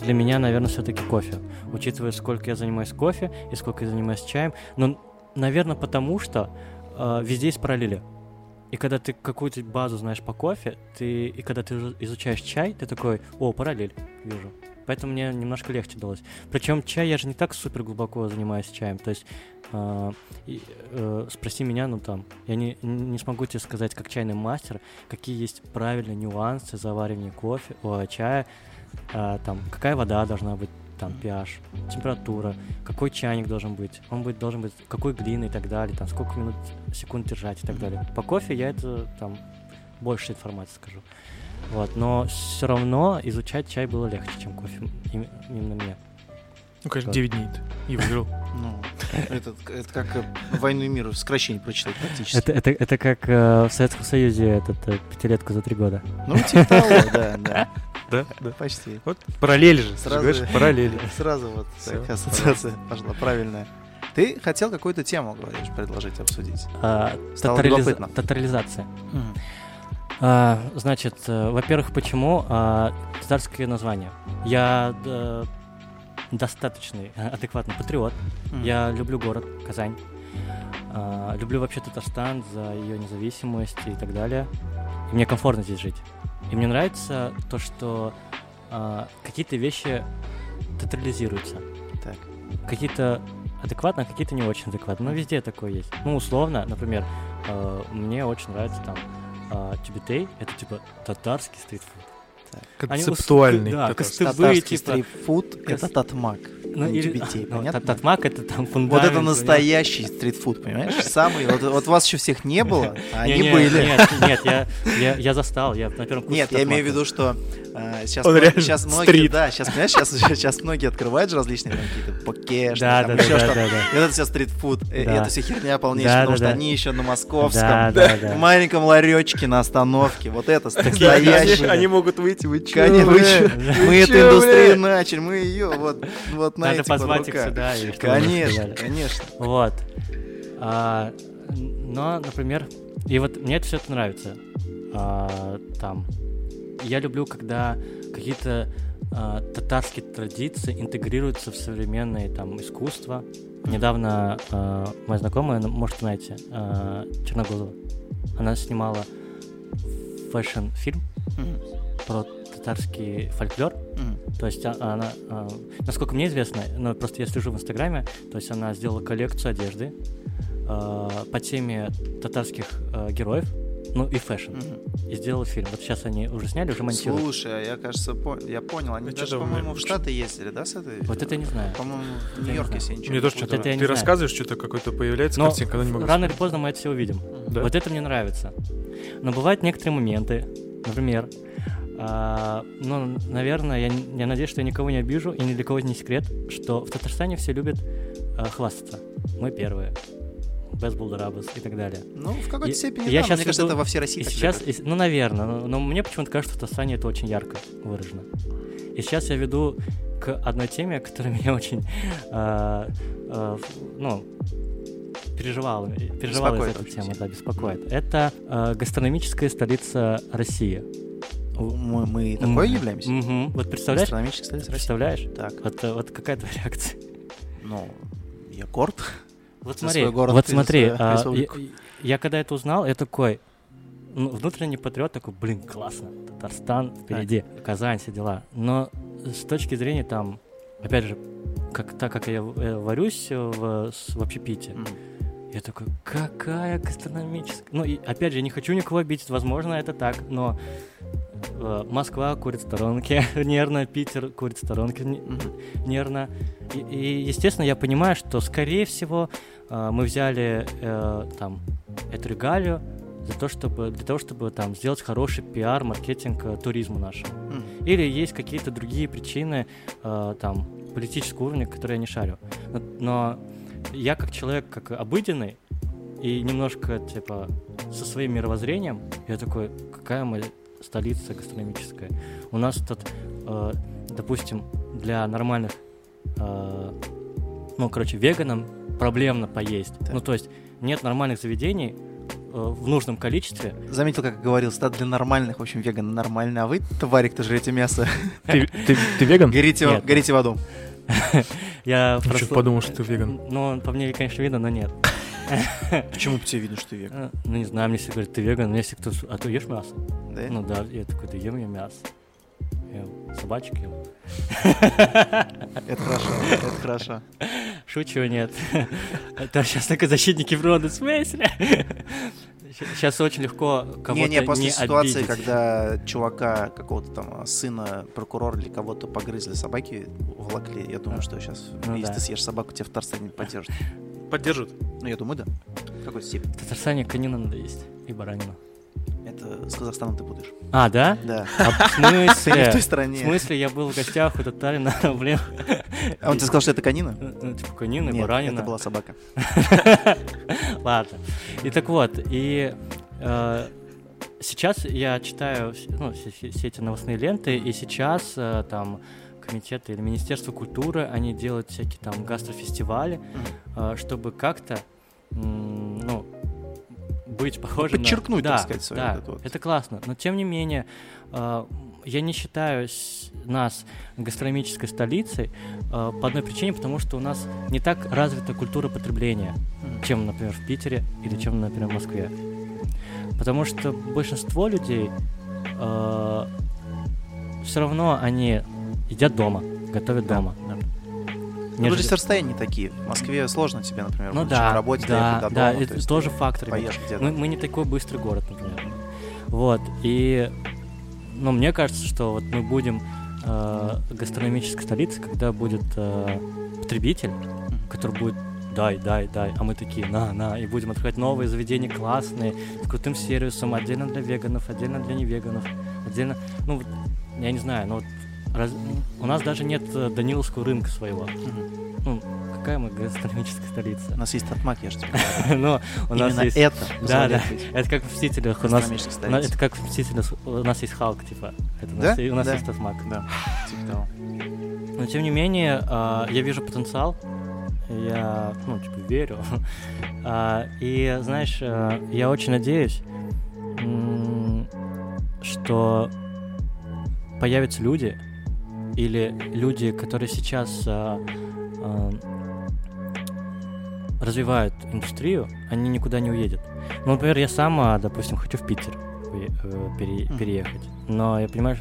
Для меня, наверное, все-таки кофе. Учитывая, сколько я занимаюсь кофе и сколько я занимаюсь чаем. Но, наверное, потому что э, везде есть параллели. И когда ты какую-то базу знаешь по кофе, ты, и когда ты изучаешь чай, ты такой, о, параллель, вижу. Поэтому мне немножко легче далось. Причем чай, я же не так супер глубоко занимаюсь чаем. То есть э, э, спроси меня, ну там, я не, не смогу тебе сказать, как чайный мастер, какие есть правильные нюансы заваривания кофе, о, чая, а, там, какая вода должна быть, там, pH, температура, какой чайник должен быть, он будет, должен быть, какой глины и так далее, там, сколько минут, секунд держать и так далее. По кофе я это, там, больше информации скажу. Вот, но все равно изучать чай было легче, чем кофе, им- именно мне. Ну, конечно, Так. 9 дней и выиграл. Ну, это, это как э, «Войну и мир» в сокращении прочитать практически. Это, это, это как э, в Советском Союзе этот э, пятилетку за три года. Ну, типа того, да, да. Да, да. Почти. Вот параллель же. Сразу- говоришь, параллели. Сразу вот такая ассоциация пошла правильная. Ты хотел какую-то тему, говоришь, предложить, обсудить. А, Стало тотализа- любопытно. Тотализация. А, значит, э, во-первых, почему а, татарское название? Я э, достаточный, э, адекватный патриот. Мгм. Я люблю город Казань. А, люблю вообще Татарстан за ее независимость и так далее. И мне комфортно здесь жить. И мне нравится то, что а, какие-то вещи тотализируются. Так. Какие-то адекватно, а какие-то не очень адекватно. Но везде такое есть. Ну, условно, например, э, мне очень нравится там э, Чебетей. Это типа татарский стритфуд. Концептуальный. да. Татарский типа, стритфуд — это татмак. Ну, или- Тибетей, ну, понятно? тат- Татмак это там Вот фундамент. это понимаешь? настоящий стритфуд, понимаешь? Самый. Вот, вот вас еще всех не было, а они были. Нет, нет, я, я, я застал, я на первом курсе Нет, я имею в виду, что а, сейчас, Он сейчас многие, стрит. да, сейчас, понимаешь, сейчас, сейчас многие открывают же различные там какие-то покеш, Да, там да, еще да, что-то. да, да. И вот это все стритфуд. И Да. это все херня полнейшая, Да, потому да, что да. они еще на московском, Да, да, да. в маленьком ларечке на остановке. Вот это Они, настоящий. они могут выйти, вы чё, Конечно, вы бля? чё? Вы Мы эту индустрию бля? начали, мы ее вот, вот на Надо этих позвать их сюда. и Конечно, конечно. Вот. А, но, например, и вот мне это все это нравится. А, там. Я люблю, когда какие-то а, татарские традиции интегрируются в современное там искусство. Недавно а, моя знакомая, ну, может, знаете, а, Черноглазова, она снимала fashion-фильм про татарский фольклор. мгм. То есть а- она, а, насколько мне известно, но просто я слежу в Инстаграме, то есть она сделала коллекцию одежды а, по теме татарских героев, ну и fashion, Мгм. и сделала фильм. Вот сейчас они уже сняли, уже монтируют. Слушай, я, кажется, по- я понял. Они Ну, даже, по-моему, в Штаты ездили, да, с этой? Вот это я не знаю. По-моему, в Нью-Йорке, если я ничего не. Это я не Ты знаю. рассказываешь, что-то какой-то появляется Но картинка, она не могу рано или поздно мы это все увидим. Да? Вот это мне нравится. Но бывают некоторые моменты, например, а, ну, наверное, я, я надеюсь, что я никого не обижу, и ни для кого не секрет, что в Татарстане все любят а, хвастаться. Мы первые. Без Булдарабас и так далее. Ну, в какой-то степени, я да, щас мне кажется, это во всей России И сейчас, и- ну, наверное, но, но мне почему-то кажется, что в Тасане это очень ярко выражено. И сейчас я веду к одной теме, которая меня очень, а, ф- ну, переживала, переживала из этой темы, да, беспокоит. Это а, гастрономическая столица России. Мы, мы такой Мгм. являемся? Мгм. Вот представляешь? Гастрономическая столица России. Представляешь? Так, Вот, э, вот какая твоя реакция? ну, я горд. Вот смотри, город вот смотри, а, я, я когда это узнал, я такой, ну, внутренний патриот такой, блин, классно, Татарстан впереди, Казань, все дела. Но с точки зрения там, опять же, как, так как я э, варюсь в, с- в общепите, Мгм. я такой, какая гастрономическая... Ну, и опять же, я не хочу никого обидеть, возможно, это так, но э, Москва курит в сторонке, нервно, Питер курит Мгм. нервно. И, и, естественно, я понимаю, что, скорее всего, э, мы взяли э, там эту регалию за то, чтобы, для того, чтобы там сделать хороший пиар, маркетинг э, туризму нашему. Мгм. Или есть какие-то другие причины э, там политического уровня, которые я не шарю. Но, но я как человек, как обыденный и немножко типа со своим мировоззрением, я такой, какая мы столица гастрономическая. У нас тут, э, допустим, для нормальных, э, ну, короче, веганам проблемно поесть. Так. Ну, то есть нет нормальных заведений э, в нужном количестве. Заметил, как говорил, стат для нормальных, в общем, веган нормально, а вы, товарищ, кто жрете мясо, Ты, ты- ты веган? горите, Нет. горите в аду. Я чё, подумал, что ты веган. Ну, по мне, конечно, видно, но нет. Почему по тебе видно, что ты веган? Э, Ну, не знаю, мне все говорят, ты веган, мне все кто... А ты ешь мясо? Да? Ну да, я такой, да ем я мясо. Я собачек ем. Это хорошо, это хорошо. Шучу, нет. Это сейчас только защитники природы, в смысле? Сейчас очень легко кого-то Не-не, после не ситуации, обидеть. когда чувака, какого-то там сына прокурора или кого-то погрызли собаки, уволокли, я думаю, что сейчас, Ну если да. ты съешь собаку, тебя в Татарстане не поддержат. Поддержат. Ну, я думаю, да. В какой степени. В Татарстане конина надо есть и баранину. Это с Казахстаном ты будешь. А, да? Да. А в не в смысле? той В стране. смысле, я был в гостях у татарина, блин. А он тебе сказал, что это конина? Ну, Типа конина, Нет, баранина. это была собака. Ладно. И так вот, и э, сейчас я читаю ну, все, все- все эти новостные ленты, и сейчас э, там комитеты или Министерство культуры, они делают всякие там гастрофестивали, э, чтобы как-то, ну, быть похожим на- подчеркнуть, да, так сказать, свою да, вот это классно. Но тем не менее, э, я не считаю нас гастрономической столицей э, по одной причине, потому что у нас не так развита культура потребления чем, например, в Питере или чем, например, в Москве. Потому что большинство людей все равно они едят дома, готовят Да, дома. да. Нежели- Ну, здесь расстояния не такие. В Москве сложно тебе, например, Ну да, работе да, доехать до да, дома, то это есть тоже фактор. Мы, мы не такой быстрый город, например. Вот, и, ну, мне кажется, что вот мы будем э, гастрономической столицей, когда будет э, потребитель, который будет дай, дай, дай, а мы такие, на, на, и будем открывать новые заведения классные, с крутым сервисом, отдельно для веганов, отдельно для невеганов, отдельно, ну, вот, я не знаю, но вот раз- у нас даже нет э, Даниловского рынка своего. Мгм. Ну, какая мы гастрономическая У столица? нас есть Татмак, я же тебе. Но у нас есть... это Да, да. Это как в Мстителях. У нас, у это как в Мстителях. У нас есть Халк, типа. Это у Да? у нас есть Татмак. Да, типа того. Но тем не менее, а, я вижу потенциал. Я, ну, типа, верю. А, И, знаешь, а, я очень надеюсь, что появятся люди, или люди, которые сейчас а, а, развивают индустрию, они никуда не уедут. Ну, например, я сам, а, допустим, хочу в Питер э, пере- переехать, но я понимаю,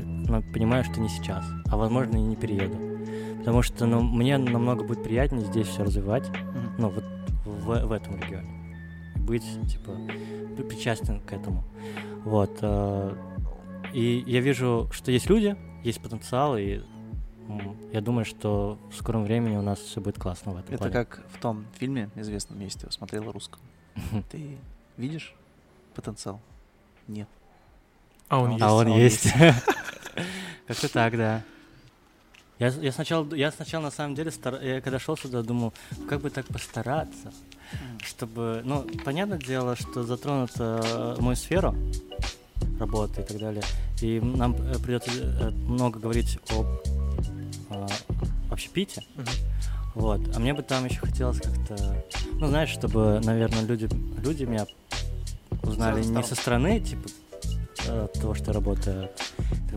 понимаю, что не сейчас, а возможно и не перееду, потому что ну, мне намного будет приятнее здесь все развивать, Мгм. ну вот в, в этом регионе, быть типа при- причастен к этому, вот. э, И я вижу, что есть люди, есть потенциал, и я думаю, что в скором времени у нас все будет классно в этом Это плане. как в том фильме известном месте, смотрела русском. Ты видишь потенциал? Нет. А он А есть. А он он есть. Как-то так, да. Я, я сначала, я сначала на самом деле, стар... я когда шел сюда, думал, как бы так постараться, чтобы, ну, понятное дело, что затронута э, мою сферу работы и так далее, и нам э, придется э, много говорить о, о общепите, вот, а мне бы там еще хотелось как-то, ну, знаешь, чтобы, наверное, люди, люди меня узнали не со стороны, типа, э, того, что я работаю.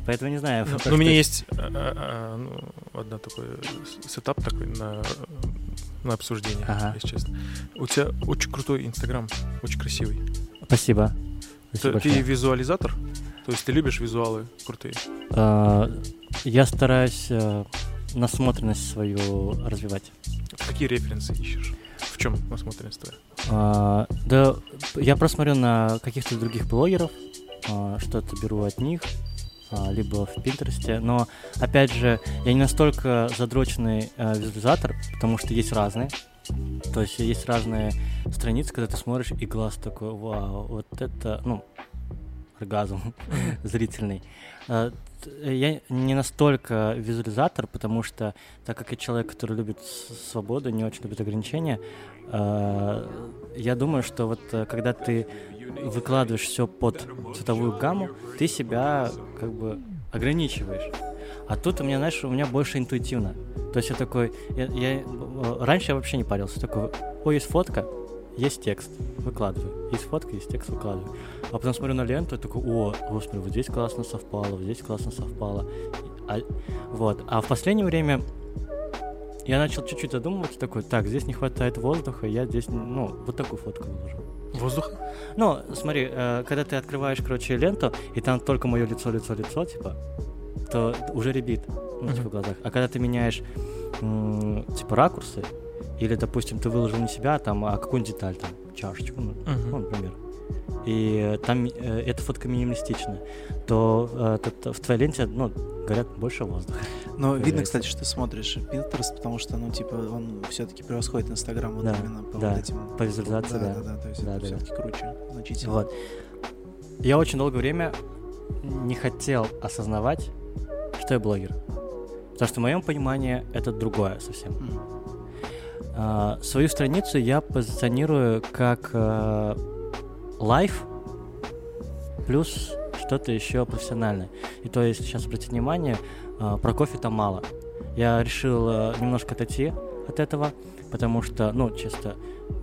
Поэтому не знаю. Ну, ну, у меня ты- есть а, одна такой сетап такой на, на обсуждение, Ага. если честно. У тебя очень крутой Инстаграм, очень красивый. Спасибо. Ты, Спасибо ты большое. визуализатор? То есть ты любишь визуалы крутые? А, Я стараюсь э, насмотренность свою развивать. Какие референсы ищешь? В чем насмотренность твоя? А, Да, я просто смотрю на каких-то других блогеров, а, что-то беру от них, а, либо в Пинтересте, но, опять же, я не настолько задроченный э, визуализатор, потому что есть разные. То есть есть разные страницы, когда ты смотришь, и глаз такой, вау, вот это, ну, оргазм зрительный. А, Я не настолько визуализатор, потому что, так как я человек, который любит свободу, не очень любит ограничения, а, я думаю, что вот э, когда ты выкладываешь все под цветовую гамму, ты себя как бы ограничиваешь. А тут у меня, знаешь, у меня больше интуитивно. То есть я такой, я, я, э, раньше я вообще не парился, такой, ой, есть фотка, есть текст, выкладываю. Есть фотка, есть текст, выкладываю. А потом смотрю на ленту и такой, о, господи, вот здесь классно совпало, вот здесь классно совпало. А, вот. А в последнее время я начал чуть-чуть задумываться, такой, так, здесь не хватает воздуха, я здесь, ну, вот такую фотку выложу. Воздух? Ну, смотри, э, когда ты открываешь, короче, ленту, и там только мое лицо, лицо, лицо, типа, то уже ребит, ну, типа, в глазах. А когда ты меняешь, м, типа, ракурсы, или, допустим, ты выложил не себя, там, а какую-нибудь деталь, там, чашечку, ну, ну, например, и там э, эта фотка минималистичная, то э, тут в твоей ленте, ну, говорят, больше воздуха. Но видно, кстати, что ты смотришь Pinterest, потому что, ну, типа, он все-таки превосходит Инстаграм вот Да, именно по да, вот этим... по визуализации, да. да. Да, да, то есть Да, это да, да. все-таки круче, значительно. Вот. Я очень долгое время не хотел осознавать, что я блогер. Потому что в моем понимании это другое совсем. М. А, свою страницу я позиционирую как э, лайф плюс что-то еще профессиональное. И то есть, сейчас обратите внимание, а, про кофе там мало. Я решил э, немножко отойти от этого, потому что, ну, чисто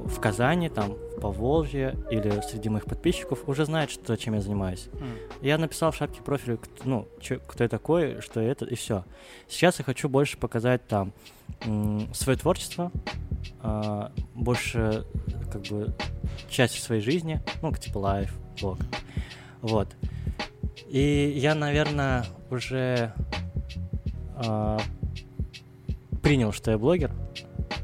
в Казани, там, в Поволжье или среди моих подписчиков уже знают, что, чем я занимаюсь. М. Я написал в шапке профиля, ну, чё- кто я такой, что это, и все. Сейчас я хочу больше показать там свое творчество, а, больше как бы части своей жизни, ну, типа лайф, блог. Вот. И я, наверное, уже а, принял, что я блогер,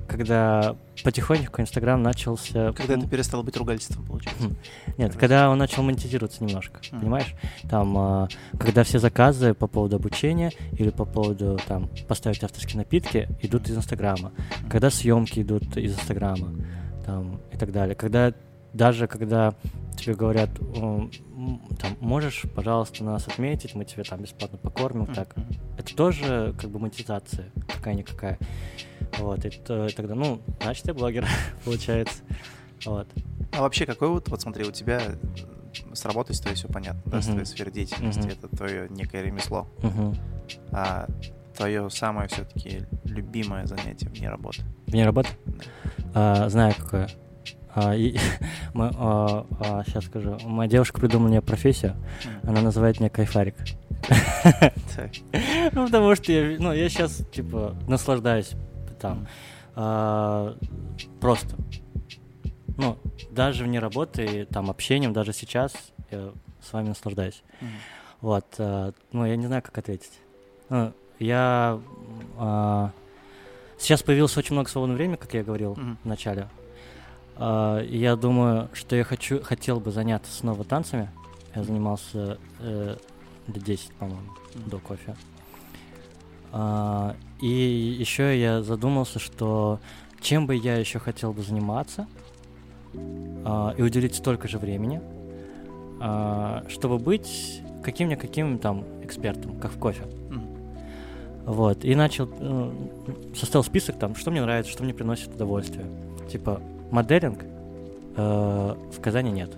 когда потихонечку Инстаграм начался... Когда это перестало быть ругательством, получается. Нет, когда он начал монетизироваться немножко, Мгм. понимаешь? Там, а, когда все заказы по поводу обучения или по поводу там поставить авторские напитки идут из Инстаграма, когда съемки идут из Инстаграма, там и так далее. Когда даже когда тебе говорят, там, можешь, пожалуйста, нас отметить, мы тебе там бесплатно покормим, так. Мгм. Это тоже как бы монетизация какая-никакая. Вот, и то- тогда, ну, значит, я блогер, получается. Вот. А вообще, какой вот, вот смотри, у тебя с работой с твоей все понятно, да, с Мгм. твоей сферой деятельности, Мгм. это твое некое ремесло. Мгм. А твое самое все-таки любимое занятие вне работы? Вне работы? Да. А, знаю какое. А, и, мы, сейчас скажу. Моя девушка придумала мне профессию. М. Она называет меня кайфарик. Ну, потому что я, ну, я сейчас, типа, наслаждаюсь там. А, просто. Ну, даже вне работы, там, общением, даже сейчас я с вами наслаждаюсь. Мгм. Вот. а, ну, я не знаю, как ответить. Ну, я... а, сейчас появилось очень много свободного времени, как я говорил Мгм. в начале. А, я думаю, что я хочу, хотел бы заняться снова танцами. Я занимался э, лет 10, по-моему, Мгм. до кофе. А, и еще я задумался, что чем бы я еще хотел бы заниматься а, и уделить столько же времени, а, чтобы быть каким-никаким там экспертом, как в кофе. Вот, и начал, ну, составил список там, что мне нравится, что мне приносит удовольствие. Типа, моделинг э, в Казани нет.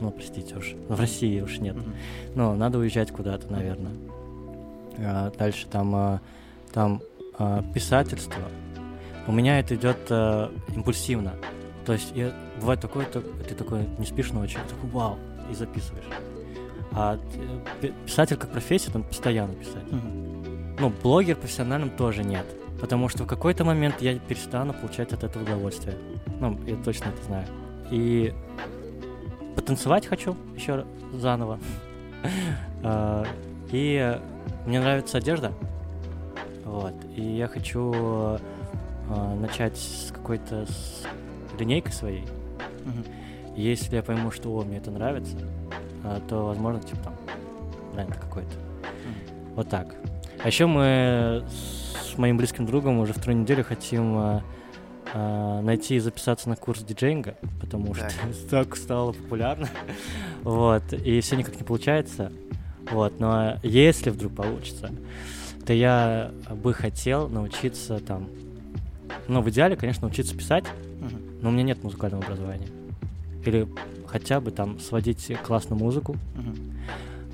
Ну, простите уж, в России уж нет. Ну, надо уезжать куда-то, наверное. А, дальше там, а, там а, писательство. У меня это идет импульсивно. То есть я, бывает такое, ты такой не спишь ночью, такой вау, и записываешь. А э, пи- писатель как профессия, там постоянно писать. Ну, блогер профессиональным тоже нет. Потому что в какой-то момент я перестану получать от этого удовольствие. Ну, я точно это знаю. И потанцевать хочу еще заново. И мне нравится одежда. Вот. И я хочу а, начать с какой-то с линейкой своей. И Если я пойму, что о, мне это нравится, а, то, возможно, типа там бренд какой-то. Вот так. А еще мы с моим близким другом уже вторую неделю хотим а, а, найти и записаться на курс диджейнга, потому что Так. так стало популярно. Вот. И все никак не получается. Вот. Но если вдруг получится, то я бы хотел научиться там... Ну, в идеале, конечно, научиться писать, Мгм. но у меня нет музыкального образования. Или хотя бы там сводить классную музыку, Мгм.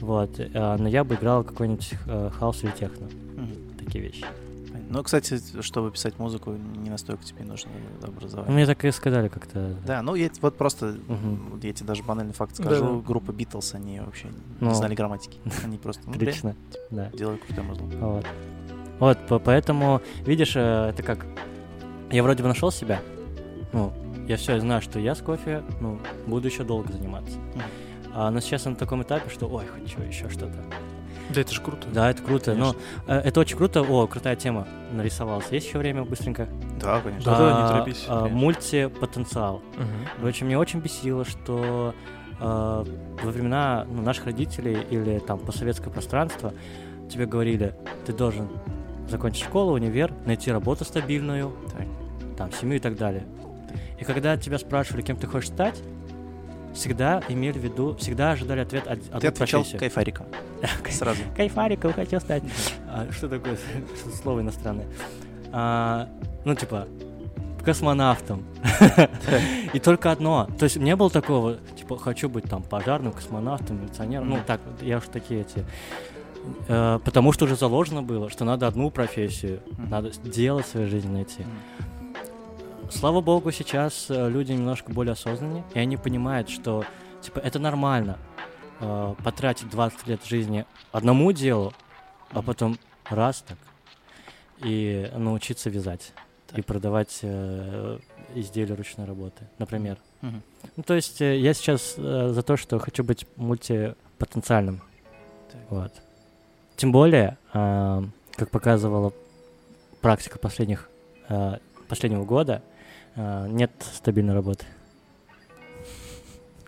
вот. а, но я бы играл какой-нибудь э, хаос или техно, Мгм. такие вещи. Ну, кстати, чтобы писать музыку, не настолько тебе нужно Ну, образование. Мне так и сказали как-то. Да, ну я вот просто, вот я тебе даже банальный факт скажу, Да-да. группа Битлз, они вообще Ну. не знали грамматики. Они просто ну, Отлично, да. делают крутое музло. Вот. Вот, по- поэтому, видишь, э, это как... Я вроде бы нашел себя. Ну, я все знаю, что я с кофе, ну, буду еще долго заниматься. А, но сейчас я на таком этапе, что, ой, хочу еще что-то. Да, это же круто. Да, это круто. Но Конечно. э, это очень круто. О, крутая тема нарисовалась. Есть еще время быстренько? Да, конечно. Да-да, не А, торопись, а. Мультипотенциал. Мгм. Короче, меня очень бесило, что э, во времена ну, наших родителей или там постсоветское пространство тебе говорили, ты должен закончить школу, универ, найти работу стабильную, Так. там, семью и так далее. И когда тебя спрашивали, кем ты хочешь стать, всегда имели в виду, всегда ожидали ответ одну Ты отвечал профессию. кайфариком сразу. Кайфариком хотел стать. А, что такое слово иностранное? А, ну, типа, космонавтом. И только одно. То есть не было такого, типа, хочу быть там пожарным, космонавтом, милиционером. Ну, так, я уж такие эти... Э, Потому что уже заложено было, что надо одну профессию, надо дело в своей жизни найти. Слава богу, сейчас э, люди немножко более осознаннее, и они понимают, что типа это нормально э, потратить 20 лет жизни одному делу, а потом раз так и научиться вязать и Так. продавать э, изделия ручной работы, например. Мгм. Ну, то есть э, я сейчас э, за то, что хочу быть мультипотенциальным. Так. Вот. Тем более, а, как показывала практика последних, а, последнего года, нет стабильной работы.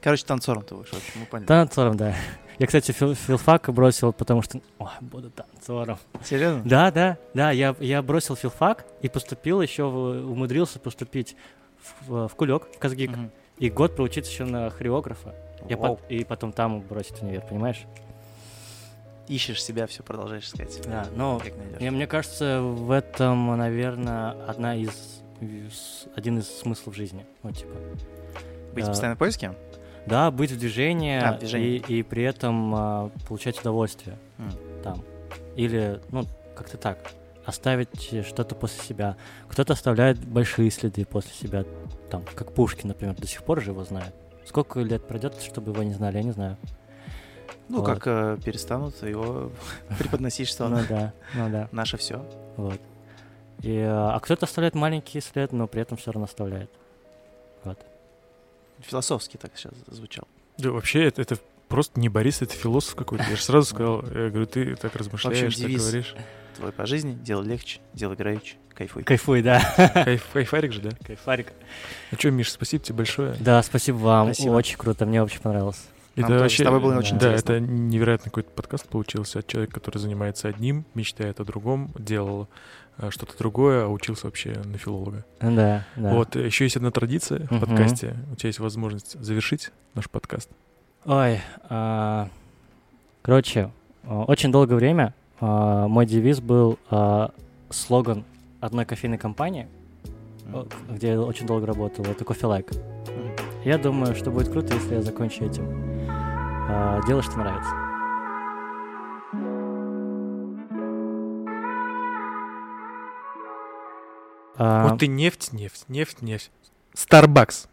Короче, танцором ты вышел, мы поняли. Танцором, да. Я, кстати, фил- филфак бросил, потому что, ой, буду танцором. Серьезно? Да, да, да, я, я бросил филфак и поступил еще, в- умудрился поступить в, в Кулек, в Казгик, Мгм. и год проучиться еще на хореографа. Я пот- и потом там бросить универ, понимаешь? Ищешь себя, все продолжаешь искать. Да, но мне, мне кажется, в этом, наверное, одна из- один из смыслов жизни. Ну, типа, Быть да. постоянно в поиске? да, быть в движении, А, в движении. И, и при этом а, получать удовольствие М. там. Или, ну, как-то так, оставить что-то после себя. Кто-то оставляет большие следы после себя, там, как Пушкин, например, до сих пор же его знают. Сколько лет пройдет, чтобы его не знали, я не знаю. Ну, Вот. как э, перестанут его преподносить, что Ну оно да, ну да. наше все. Вот. И, а кто-то оставляет маленький след, но при этом все равно оставляет. Вот. Философски так сейчас звучал. Да, вообще, это, это просто не Борис, это философ какой-то. Я же сразу сказал, я говорю, ты так размышляешь, так девиз. говоришь. Твой по жизни, делай легче, делай играючи, кайфуй. Кайфуй, да. Кайф, кайфарик же, да? Кайфарик. Ну что, Миш, спасибо тебе большое. Да, спасибо вам. Спасибо. Очень круто, мне очень понравилось. Нам тоже с тобой было очень да, интересно. это невероятный какой-то подкаст получился от человека, который занимается одним, мечтает о другом, делал что-то другое, а учился вообще на филолога. Да, да. Вот, еще есть одна традиция в подкасте. У тебя есть возможность завершить наш подкаст. Ой, а, короче, а, очень долгое время а, мой девиз был а, слоган одной кофейной компании, о, где я очень долго работал, это Coffee Like. Мгм. Я думаю, что будет круто, если я закончу этим. А, делай, что нравится. А, Вот ты нефть, нефть, нефть, нефть. Starbucks.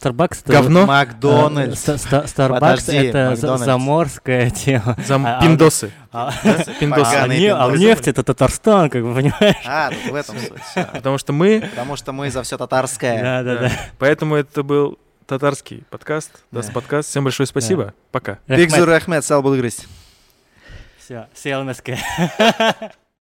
Starbucks это... Говно. Макдональдс. А, Ста- Ста- Starbucks это заморская тема. Зам... А- а- Пиндосы. А, Пиндосы. а Поганые не- а нефть это Татарстан, как бы понимаешь? А, тут в этом суть. Потому что мы... Потому что мы за все татарское. Да, да, да. Поэтому это был татарский подкаст. Да. Dast Podcast. Всем большое спасибо. Пока. Бик зур рәхмәт, сау булыгыз. Все, съел МСК.